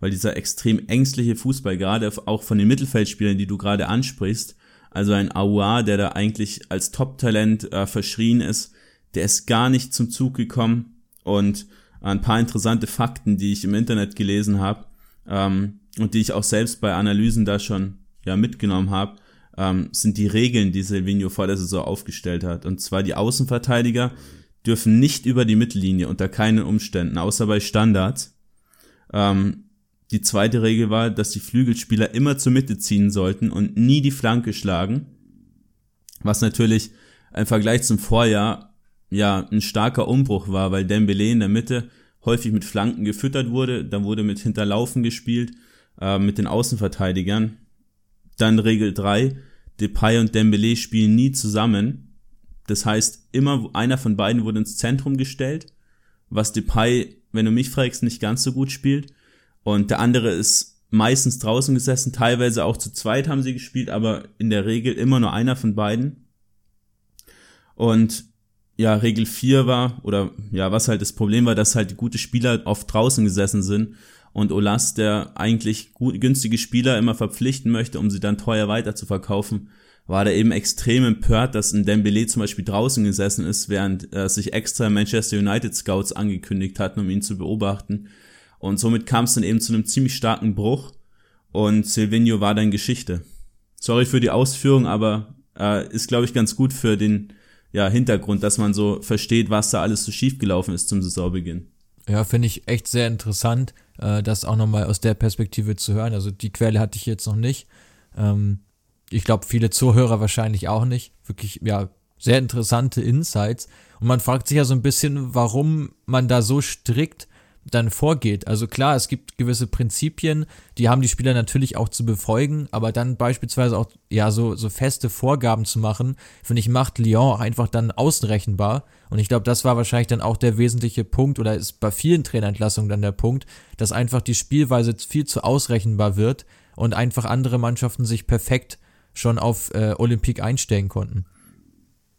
weil dieser extrem ängstliche Fußball, gerade auch von den Mittelfeldspielern, die du gerade ansprichst, also ein Aouar, der da eigentlich als Top-Talent äh, verschrien ist, der ist gar nicht zum Zug gekommen und ein paar interessante Fakten, die ich im Internet gelesen habe ähm, und die ich auch selbst bei Analysen da schon ja mitgenommen habe, ähm, sind die Regeln, die Silvino vor der Saison aufgestellt hat. Und zwar die Außenverteidiger dürfen nicht über die Mittellinie unter keinen Umständen, außer bei Standards. Ähm, die zweite Regel war, dass die Flügelspieler immer zur Mitte ziehen sollten und nie die Flanke schlagen. Was natürlich im Vergleich zum Vorjahr ja ein starker Umbruch war, weil Dembele in der Mitte häufig mit Flanken gefüttert wurde, dann wurde mit Hinterlaufen gespielt, äh, mit den Außenverteidigern. Dann Regel 3, Depay und Dembele spielen nie zusammen. Das heißt, immer einer von beiden wurde ins Zentrum gestellt, was Depay, wenn du mich fragst, nicht ganz so gut spielt. Und der andere ist meistens draußen gesessen, teilweise auch zu zweit haben sie gespielt, aber in der Regel immer nur einer von beiden. Und ja, Regel 4 war, oder ja, was halt das Problem war, dass halt die gute Spieler oft draußen gesessen sind und Olas, der eigentlich gut, günstige Spieler immer verpflichten möchte, um sie dann teuer weiter zu verkaufen, war da eben extrem empört, dass ein Dembele zum Beispiel draußen gesessen ist, während äh, sich extra Manchester United Scouts angekündigt hatten, um ihn zu beobachten. Und somit kam es dann eben zu einem ziemlich starken Bruch und Silvino war dann Geschichte. Sorry für die Ausführung, aber äh, ist, glaube ich, ganz gut für den ja, Hintergrund, dass man so versteht, was da alles so schiefgelaufen ist zum Saisonbeginn. Ja, finde ich echt sehr interessant, äh, das auch nochmal aus der Perspektive zu hören. Also die Quelle hatte ich jetzt noch nicht. Ähm, ich glaube, viele Zuhörer wahrscheinlich auch nicht. Wirklich, ja, sehr interessante Insights. Und man fragt sich ja so ein bisschen, warum man da so strikt dann vorgeht. Also klar, es gibt gewisse Prinzipien, die haben die Spieler natürlich auch zu befolgen, aber dann beispielsweise auch ja so so feste Vorgaben zu machen, finde ich macht Lyon einfach dann außenrechenbar und ich glaube, das war wahrscheinlich dann auch der wesentliche Punkt oder ist bei vielen Trainerentlassungen dann der Punkt, dass einfach die Spielweise viel zu ausrechenbar wird und einfach andere Mannschaften sich perfekt schon auf äh, Olympique einstellen konnten.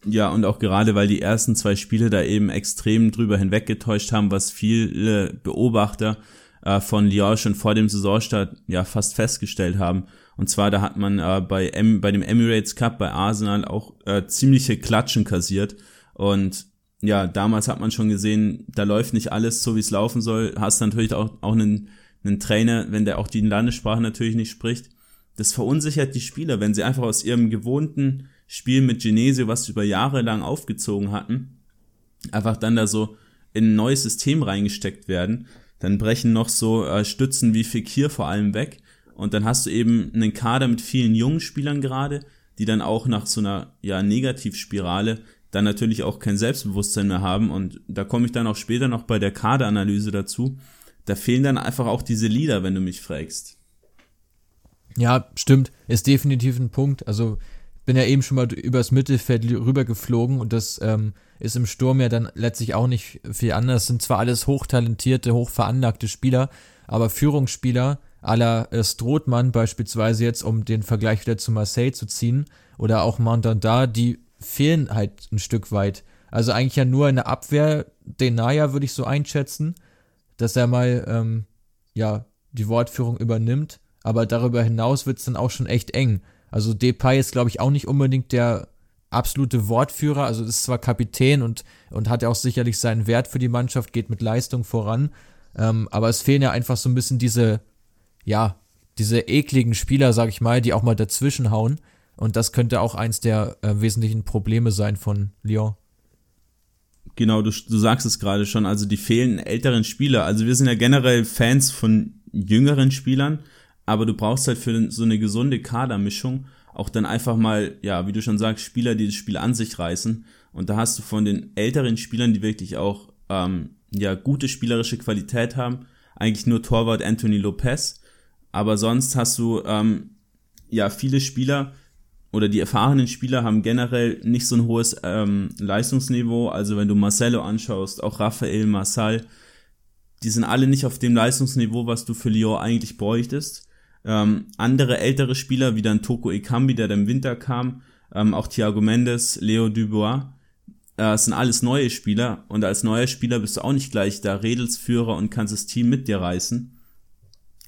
Ja, und auch gerade, weil die ersten zwei Spiele da eben extrem drüber hinweggetäuscht haben, was viele Beobachter äh, von Lyon schon vor dem Saisonstart ja fast festgestellt haben. Und zwar, da hat man äh, bei, M bei dem Emirates Cup bei Arsenal auch äh, ziemliche Klatschen kassiert. Und ja, damals hat man schon gesehen, da läuft nicht alles so, wie es laufen soll. Hast natürlich auch, auch einen, einen Trainer, wenn der auch die Landessprache natürlich nicht spricht. Das verunsichert die Spieler, wenn sie einfach aus ihrem gewohnten Spiel mit Genesio, was sie über Jahre lang aufgezogen hatten, einfach dann da so in ein neues System reingesteckt werden. Dann brechen noch so äh, Stützen wie Fekir vor allem weg. Und dann hast du eben einen Kader mit vielen jungen Spielern gerade, die dann auch nach so einer ja, Negativspirale dann natürlich auch kein Selbstbewusstsein mehr haben. Und da komme ich dann auch später noch bei der Kaderanalyse dazu. Da fehlen dann einfach auch diese Lieder, wenn du mich fragst. Ja, stimmt. Ist definitiv ein Punkt. Also bin ja eben schon mal übers Mittelfeld rübergeflogen und das ähm, ist im Sturm ja dann letztlich auch nicht viel anders. sind zwar alles hochtalentierte, hochveranlagte Spieler, aber Führungsspieler aller äh, Strothmann beispielsweise jetzt, um den Vergleich wieder zu Marseille zu ziehen, oder auch Mandanda, die fehlen halt ein Stück weit. Also eigentlich ja nur in der Abwehr, Denaya würde ich so einschätzen, dass er mal, ähm, ja, die Wortführung übernimmt, aber darüber hinaus wird es dann auch schon echt eng. Also Depay ist, glaube ich, auch nicht unbedingt der absolute Wortführer. Also ist zwar Kapitän und, und hat ja auch sicherlich seinen Wert für die Mannschaft, geht mit Leistung voran. Ähm, aber es fehlen ja einfach so ein bisschen diese, ja, diese ekligen Spieler, sag ich mal, die auch mal dazwischen hauen. Und das könnte auch eins der äh, wesentlichen Probleme sein von Lyon. Genau, du, du sagst es gerade schon, also die fehlen älteren Spieler. Also wir sind ja generell Fans von jüngeren Spielern, aber du brauchst halt für so eine gesunde Kadermischung auch dann einfach mal, ja, wie du schon sagst, Spieler, die das Spiel an sich reißen. Und da hast du von den älteren Spielern, die wirklich auch ähm, ja gute spielerische Qualität haben, eigentlich nur Torwart Anthony Lopez. Aber sonst hast du ähm, ja viele Spieler oder die erfahrenen Spieler haben generell nicht so ein hohes ähm, Leistungsniveau. Also wenn du Marcelo anschaust, auch Raphael Marsal, die sind alle nicht auf dem Leistungsniveau, was du für Lyon eigentlich bräuchtest. Ähm, andere ältere Spieler, wie dann Toko Ekambi, der im Winter kam, ähm, auch Thiago Mendes, Leo Dubois, äh, sind alles neue Spieler und als neuer Spieler bist du auch nicht gleich der Redelsführer und kannst das Team mit dir reißen.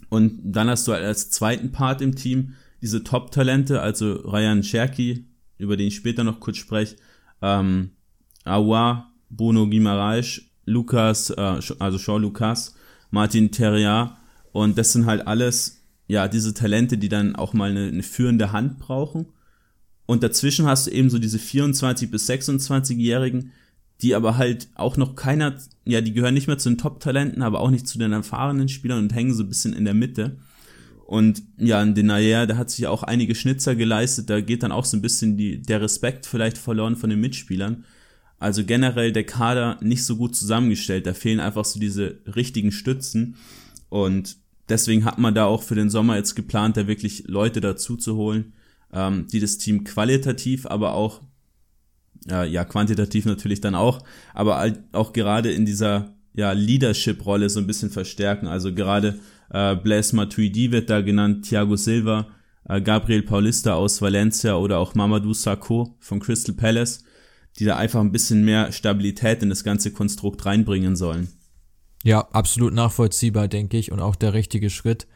Und dann hast du als zweiten Part im Team diese Top-Talente, also Ryan Cherky, über den ich später noch kurz spreche, ähm, Awa, Bruno Guimaraes, Lukas, äh, also Jean Lucas, Martin Terrier und das sind halt alles ja, diese Talente, die dann auch mal eine, eine führende Hand brauchen. Und dazwischen hast du eben so diese 24- bis 26-Jährigen, die aber halt auch noch keiner, ja, die gehören nicht mehr zu den Top-Talenten, aber auch nicht zu den erfahrenen Spielern und hängen so ein bisschen in der Mitte. Und ja, in Denayer, da hat sich auch einige Schnitzer geleistet, da geht dann auch so ein bisschen die, der Respekt vielleicht verloren von den Mitspielern. Also generell der Kader nicht so gut zusammengestellt, da fehlen einfach so diese richtigen Stützen. Und deswegen hat man da auch für den Sommer jetzt geplant, da wirklich Leute dazu zu holen, ähm, die das Team qualitativ, aber auch äh, ja quantitativ natürlich dann auch, aber auch gerade in dieser ja Leadership-Rolle so ein bisschen verstärken. Also gerade äh, Blaise Matuidi wird da genannt, Thiago Silva, äh, Gabriel Paulista aus Valencia oder auch Mamadou Sakho von Crystal Palace, die da einfach ein bisschen mehr Stabilität in das ganze Konstrukt reinbringen sollen. Ja, absolut nachvollziehbar, denke ich, und auch der richtige Schritt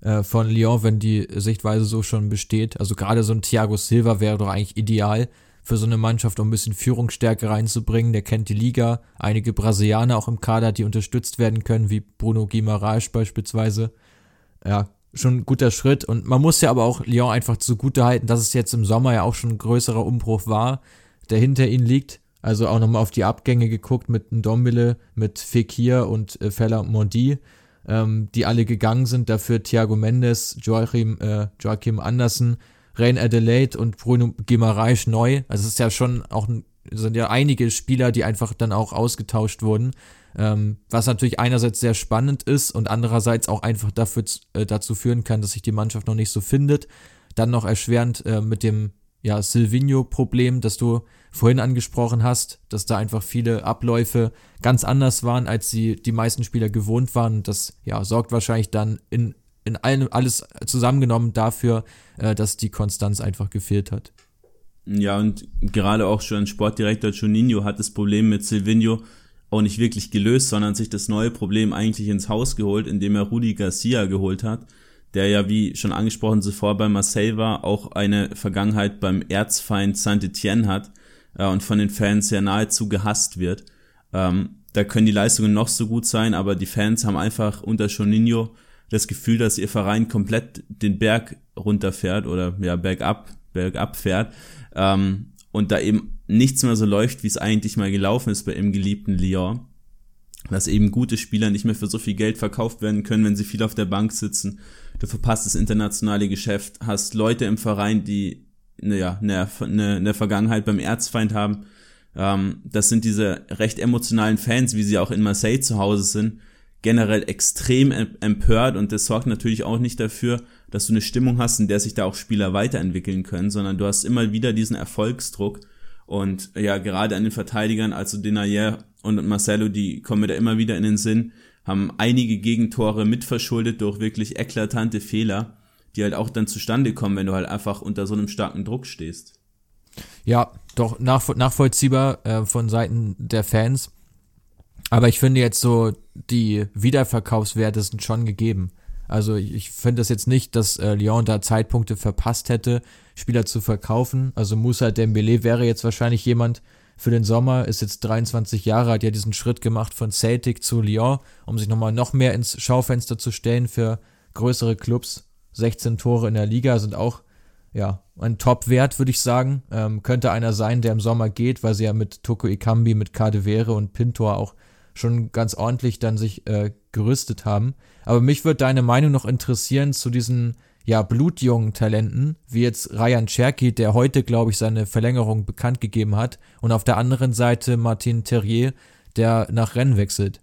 äh, von Lyon, wenn die Sichtweise so schon besteht. Also gerade so ein Thiago Silva wäre doch eigentlich ideal für so eine Mannschaft, um ein bisschen Führungsstärke reinzubringen. Der kennt die Liga, einige Brasilianer auch im Kader, die unterstützt werden können, wie Bruno Guimaraes beispielsweise. Ja, schon ein guter Schritt. Und man muss ja aber auch Lyon einfach zugute halten, dass es jetzt im Sommer ja auch schon ein größerer Umbruch war, der hinter ihnen liegt. Also auch nochmal auf die Abgänge geguckt mit Ndombele, mit Fekir und äh, Fella Mondi, ähm, die alle gegangen sind. Dafür Thiago Mendes, Joachim, äh, Joachim Andersen, Rein Adelaide und Bruno Guimaraes neu. Also es ist ja schon auch sind ja einige Spieler, die einfach dann auch ausgetauscht wurden. Ähm, was natürlich einerseits sehr spannend ist und andererseits auch einfach dafür, äh, dazu führen kann, dass sich die Mannschaft noch nicht so findet. Dann noch erschwerend äh, mit dem ja, Silvino-Problem, das du vorhin angesprochen hast, dass da einfach viele Abläufe ganz anders waren, als sie die meisten Spieler gewohnt waren. Das ja, sorgt wahrscheinlich dann in, in allem, alles zusammengenommen dafür, äh, dass die Konstanz einfach gefehlt hat. Ja, und gerade auch schon Sportdirektor Juninho hat das Problem mit Silvino auch nicht wirklich gelöst, sondern sich das neue Problem eigentlich ins Haus geholt, indem er Rudi Garcia geholt hat, der ja, wie schon angesprochen zuvor bei Marseille war, auch eine Vergangenheit beim Erzfeind Saint-Etienne hat äh, und von den Fans ja nahezu gehasst wird. Ähm, da können die Leistungen noch so gut sein, aber die Fans haben einfach unter Schoninho das Gefühl, dass ihr Verein komplett den Berg runterfährt oder ja, bergab, bergab fährt. Ähm, und da eben nichts mehr so läuft, wie es eigentlich mal gelaufen ist bei im geliebten Lyon. Dass eben gute Spieler nicht mehr für so viel Geld verkauft werden können, wenn sie viel auf der Bank sitzen. Du verpasst das internationale Geschäft, hast Leute im Verein, die naja, eine, eine, eine Vergangenheit beim Erzfeind haben. Ähm, das sind diese recht emotionalen Fans, wie sie auch in Marseille zu Hause sind, generell extrem empört und das sorgt natürlich auch nicht dafür, dass du eine Stimmung hast, in der sich da auch Spieler weiterentwickeln können, sondern du hast immer wieder diesen Erfolgsdruck und ja, gerade an den Verteidigern, also Denayer und Marcelo, die kommen mir da immer wieder in den Sinn, haben einige Gegentore mitverschuldet durch wirklich eklatante Fehler, die halt auch dann zustande kommen, wenn du halt einfach unter so einem starken Druck stehst. Ja, doch nachvollziehbar äh, von Seiten der Fans. Aber ich finde jetzt so, die Wiederverkaufswerte sind schon gegeben. Also ich finde es jetzt nicht, dass äh, Lyon da Zeitpunkte verpasst hätte, Spieler zu verkaufen. Also Musa Dembele wäre jetzt wahrscheinlich jemand für den Sommer, ist jetzt 23 Jahre, hat ja diesen Schritt gemacht von Celtic zu Lyon, um sich nochmal noch mehr ins Schaufenster zu stellen für größere Clubs. 16 Tore in der Liga sind auch ja, ein Top-Wert, würde ich sagen. Ähm, könnte einer sein, der im Sommer geht, weil sie ja mit Toko Ikambi, mit Kadewere und Pintor auch schon ganz ordentlich dann sich äh, gerüstet haben. Aber mich würde deine Meinung noch interessieren zu diesen ja blutjungen Talenten, wie jetzt Ryan Cherky, der heute, glaube ich, seine Verlängerung bekannt gegeben hat, und auf der anderen Seite Martin Terrier, der nach Rennen wechselt.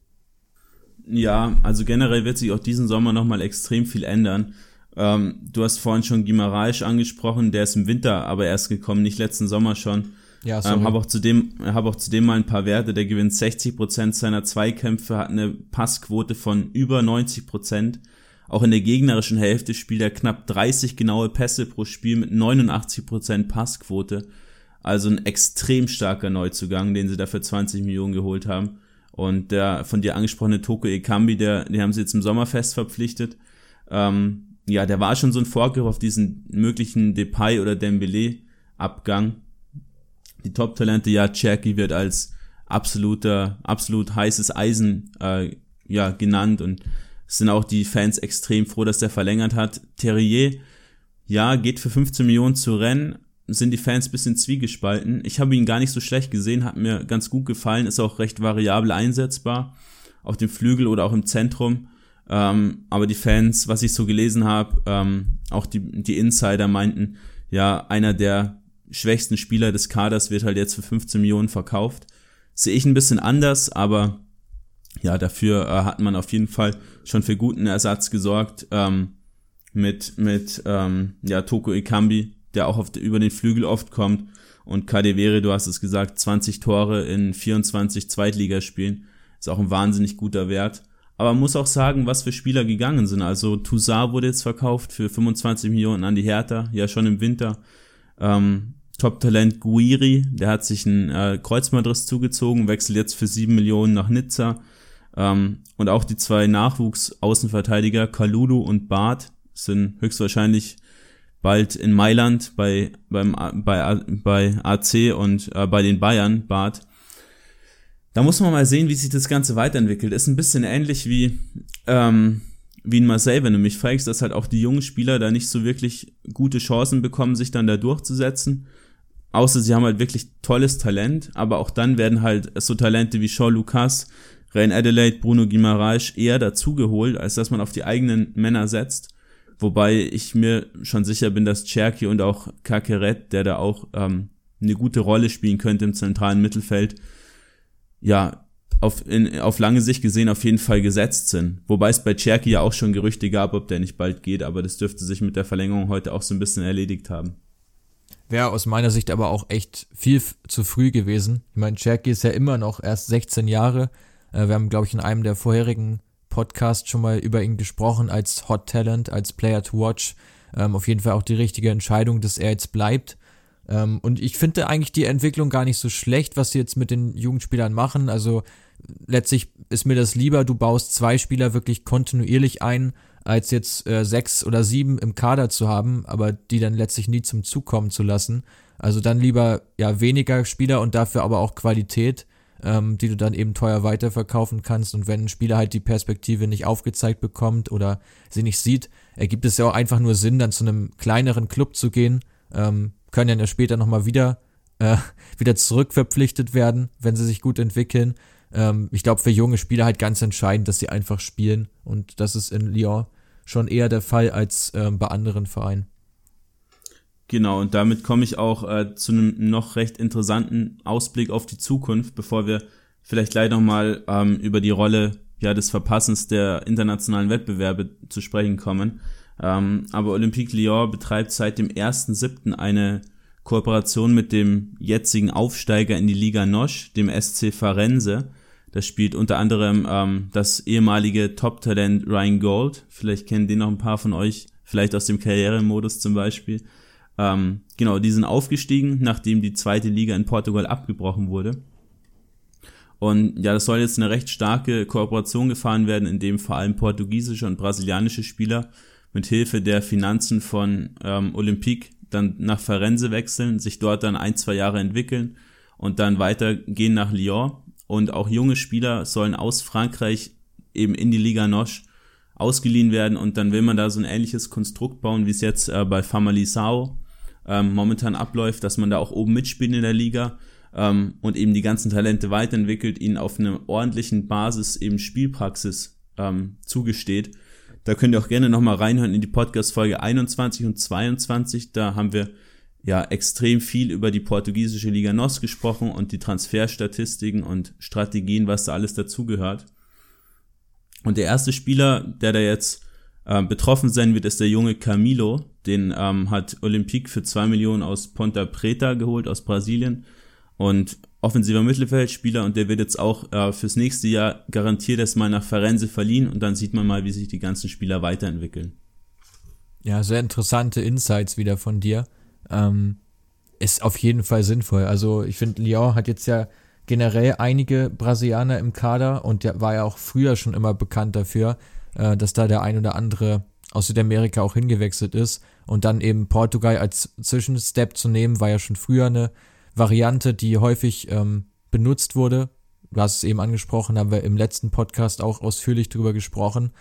Ja, also generell wird sich auch diesen Sommer nochmal extrem viel ändern. Ähm, du hast vorhin schon Gimaraes angesprochen, der ist im Winter aber erst gekommen, nicht letzten Sommer schon. Ja, sorry. ähm, habe auch zudem habe auch zudem mal ein paar Werte. Der gewinnt 60 Prozent seiner Zweikämpfe, hat eine Passquote von über 90 Prozent. Auch in der gegnerischen Hälfte spielt er knapp 30 genaue Pässe pro Spiel mit 89 Prozent Passquote. Also ein extrem starker Neuzugang, den sie da für 20 Millionen geholt haben. Und der von dir angesprochene Toko Ekambi, der, den haben sie jetzt im Sommerfest verpflichtet. Ähm, ja, der war schon so ein Vorgriff auf diesen möglichen Depay oder Dembele Abgang die Top-Talente, ja, Cherky wird als absoluter, absolut heißes Eisen äh, ja, genannt und sind auch die Fans extrem froh, dass der verlängert hat. Terrier, ja, geht für 15 Millionen zu Rennen, sind die Fans bisschen zwiegespalten. Ich habe ihn gar nicht so schlecht gesehen, hat mir ganz gut gefallen, ist auch recht variabel einsetzbar, auf dem Flügel oder auch im Zentrum. Ähm, aber die Fans, was ich so gelesen habe, ähm, auch die, die Insider meinten, ja, einer der schwächsten Spieler des Kaders wird halt jetzt für 15 Millionen verkauft. Sehe ich ein bisschen anders, aber ja, dafür äh, hat man auf jeden Fall schon für guten Ersatz gesorgt ähm, mit, mit ähm, ja, Toko Ikambi, der auch auf, über den Flügel oft kommt. Und Kadewere, du hast es gesagt, 20 Tore in 24 Zweitligaspielen. Ist auch ein wahnsinnig guter Wert. Aber man muss auch sagen, was für Spieler gegangen sind. Also Toussaint wurde jetzt verkauft für 25 Millionen an die Hertha, ja schon im Winter. Ähm, Top-Talent Guiri, der hat sich einen äh, Kreuzbandriss zugezogen, wechselt jetzt für 7 Millionen nach Nizza. Ähm, und auch die zwei Nachwuchs-Außenverteidiger, Kalulu und Barth, sind höchstwahrscheinlich bald in Mailand bei, beim, bei, bei AC und äh, bei den Bayern, Barth. Da muss man mal sehen, wie sich das Ganze weiterentwickelt. Ist ein bisschen ähnlich wie, ähm, wie in Marseille, wenn du mich fragst, dass halt auch die jungen Spieler da nicht so wirklich gute Chancen bekommen, sich dann da durchzusetzen. Außer sie haben halt wirklich tolles Talent, aber auch dann werden halt so Talente wie Shaw Lucas, Rein Adelaide, Bruno Guimaraes eher dazugeholt, als dass man auf die eigenen Männer setzt. Wobei ich mir schon sicher bin, dass Cherky und auch Kakeret, der da auch ähm, eine gute Rolle spielen könnte im zentralen Mittelfeld, ja, auf, in, auf lange Sicht gesehen auf jeden Fall gesetzt sind. Wobei es bei Cherky ja auch schon Gerüchte gab, ob der nicht bald geht, aber das dürfte sich mit der Verlängerung heute auch so ein bisschen erledigt haben. Wäre aus meiner Sicht aber auch echt viel zu früh gewesen. Ich meine, Cherky ist ja immer noch erst 16 Jahre, äh, wir haben, glaube ich, in einem der vorherigen Podcasts schon mal über ihn gesprochen als Hot Talent, als Player to Watch. Ähm, auf jeden Fall auch die richtige Entscheidung, dass er jetzt bleibt. Ähm, und ich finde eigentlich die Entwicklung gar nicht so schlecht, was sie jetzt mit den Jugendspielern machen. Also letztlich ist mir das lieber, du baust zwei Spieler wirklich kontinuierlich ein, als jetzt äh, sechs oder sieben im Kader zu haben, aber die dann letztlich nie zum Zug kommen zu lassen. Also dann lieber ja weniger Spieler und dafür aber auch Qualität ähm, die du dann eben teuer weiterverkaufen kannst. Und wenn ein Spieler halt die Perspektive nicht aufgezeigt bekommt oder sie nicht sieht, ergibt es ja auch einfach nur Sinn, dann zu einem kleineren Club zu gehen. Ähm, können ja später nochmal wieder, äh, [LAUGHS] wieder zurückverpflichtet werden, wenn sie sich gut entwickeln. Ähm, ich glaube, für junge Spieler halt ganz entscheidend, dass sie einfach spielen. Und das ist in Lyon schon eher der Fall als ähm, bei anderen Vereinen. Genau, und damit komme ich auch äh, zu einem noch recht interessanten Ausblick auf die Zukunft, bevor wir vielleicht gleich nochmal ähm, über die Rolle ja, des Verpassens der internationalen Wettbewerbe zu sprechen kommen. Ähm, aber Olympique Lyon betreibt seit dem 1.7. eine Kooperation mit dem jetzigen Aufsteiger in die Liga Nosch, dem SC Farense. Das spielt unter anderem ähm, das ehemalige Top-Talent Ryan Gold. Vielleicht kennen den noch ein paar von euch, vielleicht aus dem Karrieremodus zum Beispiel. Ähm, genau, die sind aufgestiegen, nachdem die zweite Liga in Portugal abgebrochen wurde. Und ja, das soll jetzt eine recht starke Kooperation gefahren werden, in dem vor allem portugiesische und brasilianische Spieler mit Hilfe der Finanzen von ähm, Olympique dann nach Farense wechseln, sich dort dann ein, zwei Jahre entwickeln und dann weitergehen nach Lyon. Und auch junge Spieler sollen aus Frankreich eben in die Liga Noche ausgeliehen werden und dann will man da so ein ähnliches Konstrukt bauen, wie es jetzt äh, bei Famalisao ähm, momentan abläuft, dass man da auch oben mitspielt in der Liga ähm, und eben die ganzen Talente weiterentwickelt, ihnen auf einer ordentlichen Basis eben Spielpraxis ähm, zugesteht. Da könnt ihr auch gerne nochmal reinhören in die Podcast-Folge 21 und 22. Da haben wir ja extrem viel über die portugiesische Liga NOS gesprochen und die Transferstatistiken und Strategien, was da alles dazugehört. Und der erste Spieler, der da jetzt äh, betroffen sein wird, ist der junge Camilo. Den ähm, hat Olympique für zwei Millionen aus Ponta Preta geholt, aus Brasilien. Und offensiver Mittelfeldspieler und der wird jetzt auch äh, fürs nächste Jahr garantiert erstmal nach Farense verliehen und dann sieht man mal, wie sich die ganzen Spieler weiterentwickeln. Ja, sehr interessante Insights wieder von dir. Ähm, ist auf jeden Fall sinnvoll. Also ich finde, Lyon hat jetzt ja generell einige Brasilianer im Kader und der war ja auch früher schon immer bekannt dafür, äh, dass da der ein oder andere aus Südamerika auch hingewechselt ist. Und dann eben Portugal als Zwischenstep zu nehmen, war ja schon früher eine Variante, die häufig ähm, benutzt wurde. Du hast es eben angesprochen, haben wir im letzten Podcast auch ausführlich drüber gesprochen.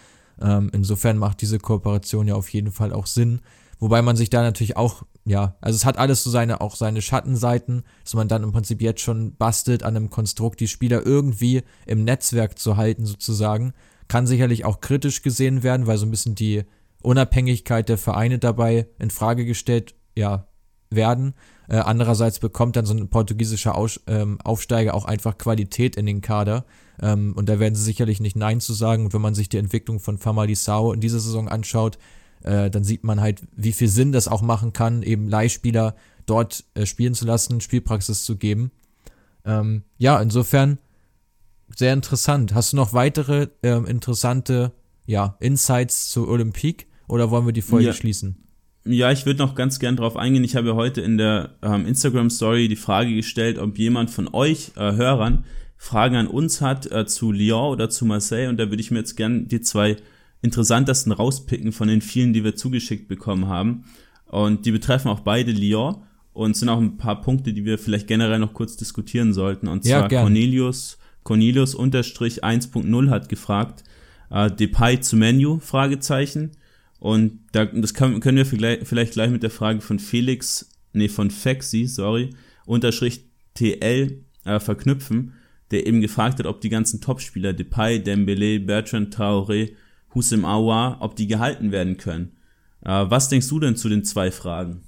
Ähm, insofern macht diese Kooperation ja auf jeden Fall auch Sinn. Wobei man sich da natürlich auch, ja, also es hat alles so seine, auch seine Schattenseiten, dass man dann im Prinzip jetzt schon bastelt an einem Konstrukt, die Spieler irgendwie im Netzwerk zu halten, sozusagen kann sicherlich auch kritisch gesehen werden, weil so ein bisschen die Unabhängigkeit der Vereine dabei in Frage gestellt ja, werden. Äh, andererseits bekommt dann so ein portugiesischer Aus, ähm, Aufsteiger auch einfach Qualität in den Kader. Ähm, und da werden sie sicherlich nicht Nein zu sagen. Und wenn man sich die Entwicklung von Famalisao in dieser Saison anschaut, äh, dann sieht man halt, wie viel Sinn das auch machen kann, eben Leihspieler dort äh, spielen zu lassen, Spielpraxis zu geben. Ähm, ja, insofern sehr interessant. Hast du noch weitere ähm, interessante ja, Insights zu Olympique oder wollen wir die Folge ja. schließen? Ja, ich würde noch ganz gern drauf eingehen. Ich habe ja heute in der ähm, Instagram Story die Frage gestellt, ob jemand von euch äh, Hörern Fragen an uns hat äh, zu Lyon oder zu Marseille und da würde ich mir jetzt gern die zwei interessantesten rauspicken von den vielen, die wir zugeschickt bekommen haben. Und die betreffen auch beide Lyon und sind auch ein paar Punkte, die wir vielleicht generell noch kurz diskutieren sollten. Und zwar ja, Cornelius, Cornelius unterstrich 1.0 hat gefragt, äh, Depay zu Menu, Fragezeichen. Und da, das kann, können wir vielleicht, gleich mit der Frage von Felix, nee, von Fexi, sorry, unterstrich TL äh, verknüpfen, der eben gefragt hat, ob die ganzen Topspieler Depay, Dembele, Bertrand Traoré, Hussein Aouar, ob die gehalten werden können. Äh, was denkst du denn zu den zwei Fragen?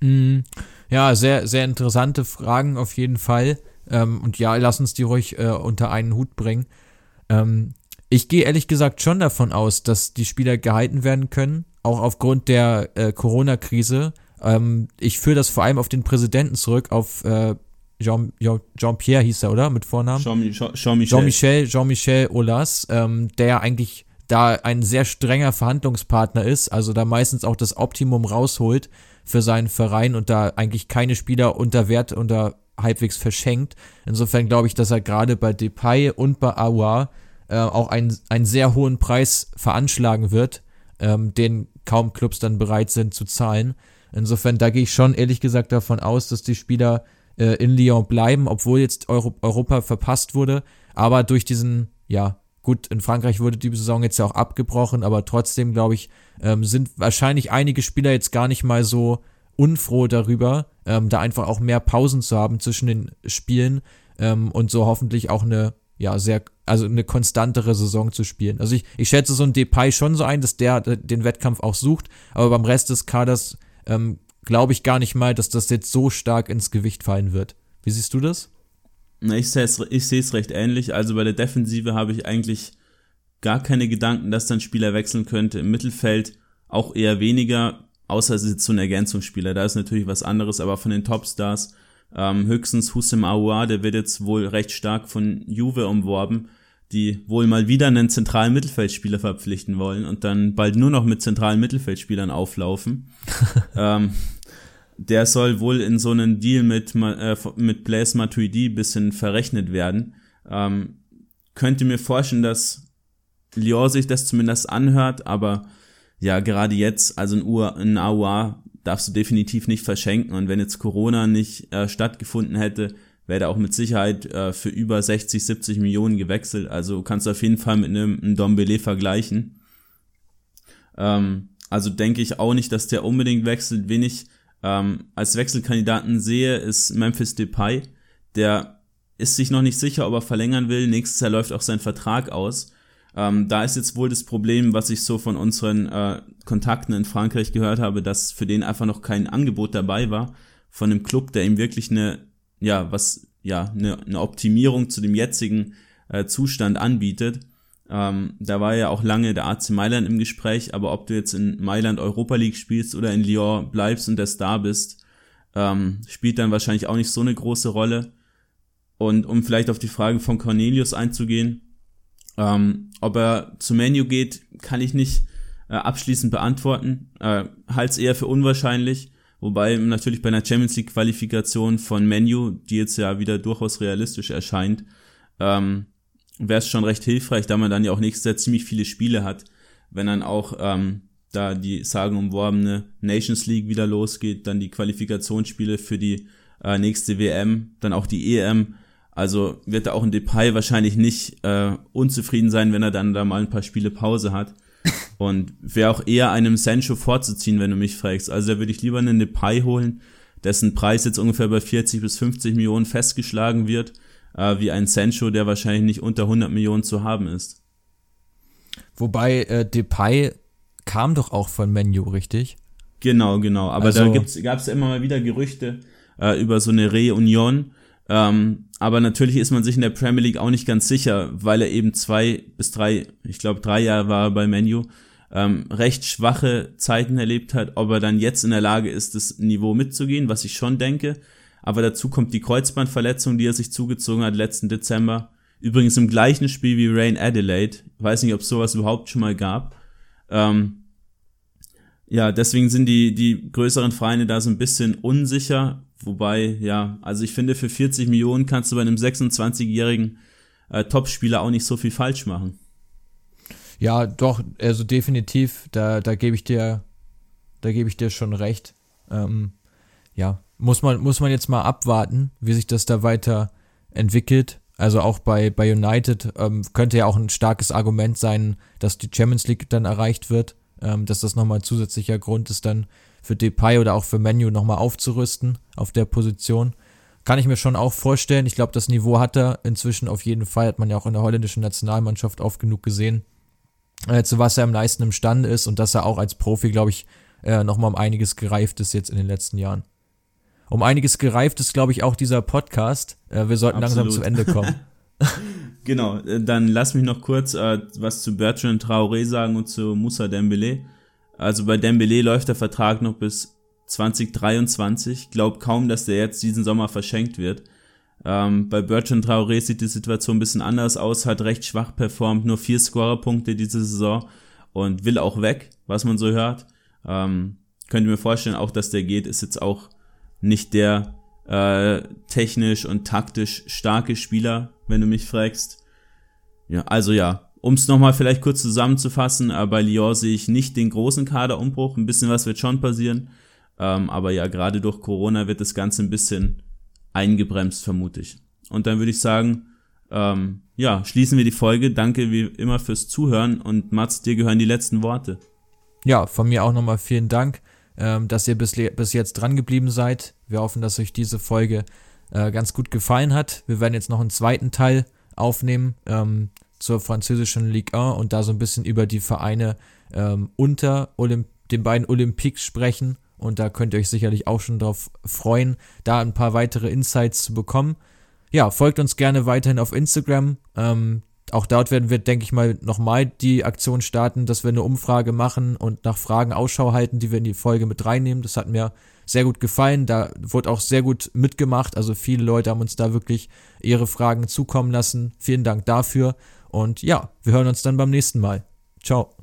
Mm, ja, sehr, sehr interessante Fragen auf jeden Fall. Ähm, und ja, lass uns die ruhig äh, unter einen Hut bringen. Ähm, ich gehe ehrlich gesagt schon davon aus, dass die Spieler gehalten werden können, auch aufgrund der äh, Corona-Krise. Ähm, ich führe das vor allem auf den Präsidenten zurück, auf äh, Jean, Jean-Pierre hieß er, oder? Mit Vornamen? Jean-Michel. Jean-Michel, Jean-Michel Olas, ähm, der eigentlich da ein sehr strenger Verhandlungspartner ist, also da meistens auch das Optimum rausholt für seinen Verein und da eigentlich keine Spieler unter Wert, unter halbwegs verschenkt. Insofern glaube ich, dass er gerade bei Depay und bei Aouar äh, auch einen, einen sehr hohen Preis veranschlagen wird, ähm, den kaum Clubs dann bereit sind zu zahlen. Insofern, da gehe ich schon ehrlich gesagt davon aus, dass die Spieler äh, in Lyon bleiben, obwohl jetzt Euro Europa verpasst wurde. Aber durch diesen, ja, gut, in Frankreich wurde die Saison jetzt ja auch abgebrochen, aber trotzdem, glaube ich, ähm, sind wahrscheinlich einige Spieler jetzt gar nicht mal so unfroh darüber, ähm, da einfach auch mehr Pausen zu haben zwischen den Spielen ähm, und so hoffentlich auch eine, ja, sehr, also eine konstantere Saison zu spielen. Also ich, ich schätze so ein Depay schon so ein, dass der den Wettkampf auch sucht, aber beim Rest des Kaders ähm, glaube ich gar nicht mal, dass das jetzt so stark ins Gewicht fallen wird. Wie siehst du das? Ich sehe es ich seh's recht ähnlich. Also bei der Defensive habe ich eigentlich gar keine Gedanken, dass dann Spieler wechseln könnte. Im Mittelfeld auch eher weniger, außer es ist so ein Ergänzungsspieler. Da ist natürlich was anderes, aber von den Topstars ähm, höchstens Hussein Aouar, der wird jetzt wohl recht stark von Juve umworben, die wohl mal wieder einen zentralen Mittelfeldspieler verpflichten wollen und dann bald nur noch mit zentralen Mittelfeldspielern auflaufen. [LAUGHS] ähm, der soll wohl in so einen Deal mit, äh, mit Blaise Matuidi bisschen verrechnet werden. Ähm, könnte mir vorstellen, dass Lyon sich das zumindest anhört, aber ja, gerade jetzt, also ein, Ur, ein AUA darfst du definitiv nicht verschenken und wenn jetzt Corona nicht äh, stattgefunden hätte, wäre er auch mit Sicherheit äh, für über 60, 70 Millionen gewechselt. Also kannst du auf jeden Fall mit einem, einem Dombele vergleichen. Ähm, also denke ich auch nicht, dass der unbedingt wechselt. Wen ich ähm, als Wechselkandidaten sehe, ist Memphis Depay. Der ist sich noch nicht sicher, ob er verlängern will. Nächstes Jahr läuft auch sein Vertrag aus. Ähm, da ist jetzt wohl das Problem, was ich so von unseren äh, Kontakten in Frankreich gehört habe, dass für den einfach noch kein Angebot dabei war von einem Club, der ihm wirklich eine, ja, was, ja, eine, eine Optimierung zu dem jetzigen äh, Zustand anbietet. Ähm, da war ja auch lange der AC Mailand im Gespräch, aber ob du jetzt in Mailand Europa League spielst oder in Lyon bleibst und der Star bist, ähm, spielt dann wahrscheinlich auch nicht so eine große Rolle. Und um vielleicht auf die Frage von Cornelius einzugehen, ähm, ob er zu Menu geht, kann ich nicht äh, abschließend beantworten. Äh, Halte eher für unwahrscheinlich. Wobei natürlich bei einer Champions League Qualifikation von Menu, die jetzt ja wieder durchaus realistisch erscheint, ähm, wäre es schon recht hilfreich, da man dann ja auch nächstes Jahr ziemlich viele Spiele hat, wenn dann auch ähm, da die sagenumworbene Nations League wieder losgeht, dann die Qualifikationsspiele für die äh, nächste WM, dann auch die EM. Also wird da auch ein Depay wahrscheinlich nicht äh, unzufrieden sein, wenn er dann da mal ein paar Spiele Pause hat. [LAUGHS] Und wäre auch eher einem Sancho vorzuziehen, wenn du mich fragst. Also da würde ich lieber einen Depay holen, dessen Preis jetzt ungefähr bei 40 bis 50 Millionen festgeschlagen wird äh, wie ein Sancho, der wahrscheinlich nicht unter 100 Millionen zu haben ist. Wobei äh, Depay kam doch auch von Menu, richtig? Genau, genau. Aber also, da gab es ja immer mal wieder Gerüchte äh, über so eine Reunion. Ähm, aber natürlich ist man sich in der Premier League auch nicht ganz sicher, weil er eben zwei bis drei, ich glaube drei Jahre war bei Menu, ähm, recht schwache Zeiten erlebt hat, ob er dann jetzt in der Lage ist, das Niveau mitzugehen, was ich schon denke. Aber dazu kommt die Kreuzbandverletzung, die er sich zugezogen hat letzten Dezember. Übrigens im gleichen Spiel wie Rain Adelaide. weiß nicht, ob es sowas überhaupt schon mal gab. Ähm, ja, deswegen sind die, die größeren Vereine da so ein bisschen unsicher. Wobei, ja, also ich finde, für 40 Millionen kannst du bei einem 26-jährigen äh, Topspieler auch nicht so viel falsch machen. Ja, doch, also definitiv, da, da gebe ich dir, da gebe ich dir schon recht. Ähm, ja, muss man, muss man jetzt mal abwarten, wie sich das da weiter entwickelt. Also auch bei, bei United ähm, könnte ja auch ein starkes Argument sein, dass die Champions League dann erreicht wird, ähm, dass das nochmal ein zusätzlicher Grund ist, dann für Depay oder auch für Menu nochmal aufzurüsten auf der Position. Kann ich mir schon auch vorstellen. Ich glaube, das Niveau hat er inzwischen auf jeden Fall, hat man ja auch in der holländischen Nationalmannschaft oft genug gesehen, äh, zu was er am meisten imstande ist und dass er auch als Profi, glaube ich, äh, nochmal um einiges gereift ist jetzt in den letzten Jahren um einiges gereift ist, glaube ich, auch dieser Podcast. Äh, wir sollten Absolut. langsam zum Ende kommen. [LAUGHS] genau, äh, dann lass mich noch kurz äh, was zu Bertrand Traoré sagen und zu Moussa Dembele. Also bei Dembele läuft der Vertrag noch bis 2023. Glaub kaum, dass der jetzt diesen Sommer verschenkt wird. Ähm, bei Bertrand Traoré sieht die Situation ein bisschen anders aus, hat recht schwach performt, nur vier Scorerpunkte diese Saison und will auch weg, was man so hört. Ähm, könnt ihr mir vorstellen, auch dass der geht, ist jetzt auch nicht der äh, technisch und taktisch starke Spieler, wenn du mich fragst. Ja, also ja, um es nochmal vielleicht kurz zusammenzufassen, äh, bei Lyon sehe ich nicht den großen Kaderumbruch. Ein bisschen was wird schon passieren. Ähm, aber ja, gerade durch Corona wird das Ganze ein bisschen eingebremst, vermute ich. Und dann würde ich sagen, ähm, ja, schließen wir die Folge. Danke wie immer fürs Zuhören und Mats, dir gehören die letzten Worte. Ja, von mir auch nochmal vielen Dank ähm, dass ihr bis, bis jetzt dran geblieben seid. Wir hoffen, dass euch diese Folge äh, ganz gut gefallen hat. Wir werden jetzt noch einen zweiten Teil aufnehmen ähm, zur französischen Ligue 1 und da so ein bisschen über die Vereine ähm, unter Olymp den beiden Olympiques sprechen. Und da könnt ihr euch sicherlich auch schon darauf freuen, da ein paar weitere Insights zu bekommen. Ja, folgt uns gerne weiterhin auf Instagram. Ähm, auch dort werden wir, denke ich mal, nochmal die Aktion starten, dass wir eine Umfrage machen und nach Fragen Ausschau halten, die wir in die Folge mit reinnehmen. Das hat mir sehr gut gefallen. Da wurde auch sehr gut mitgemacht. Also viele Leute haben uns da wirklich ihre Fragen zukommen lassen. Vielen Dank dafür. Und ja, wir hören uns dann beim nächsten Mal. Ciao.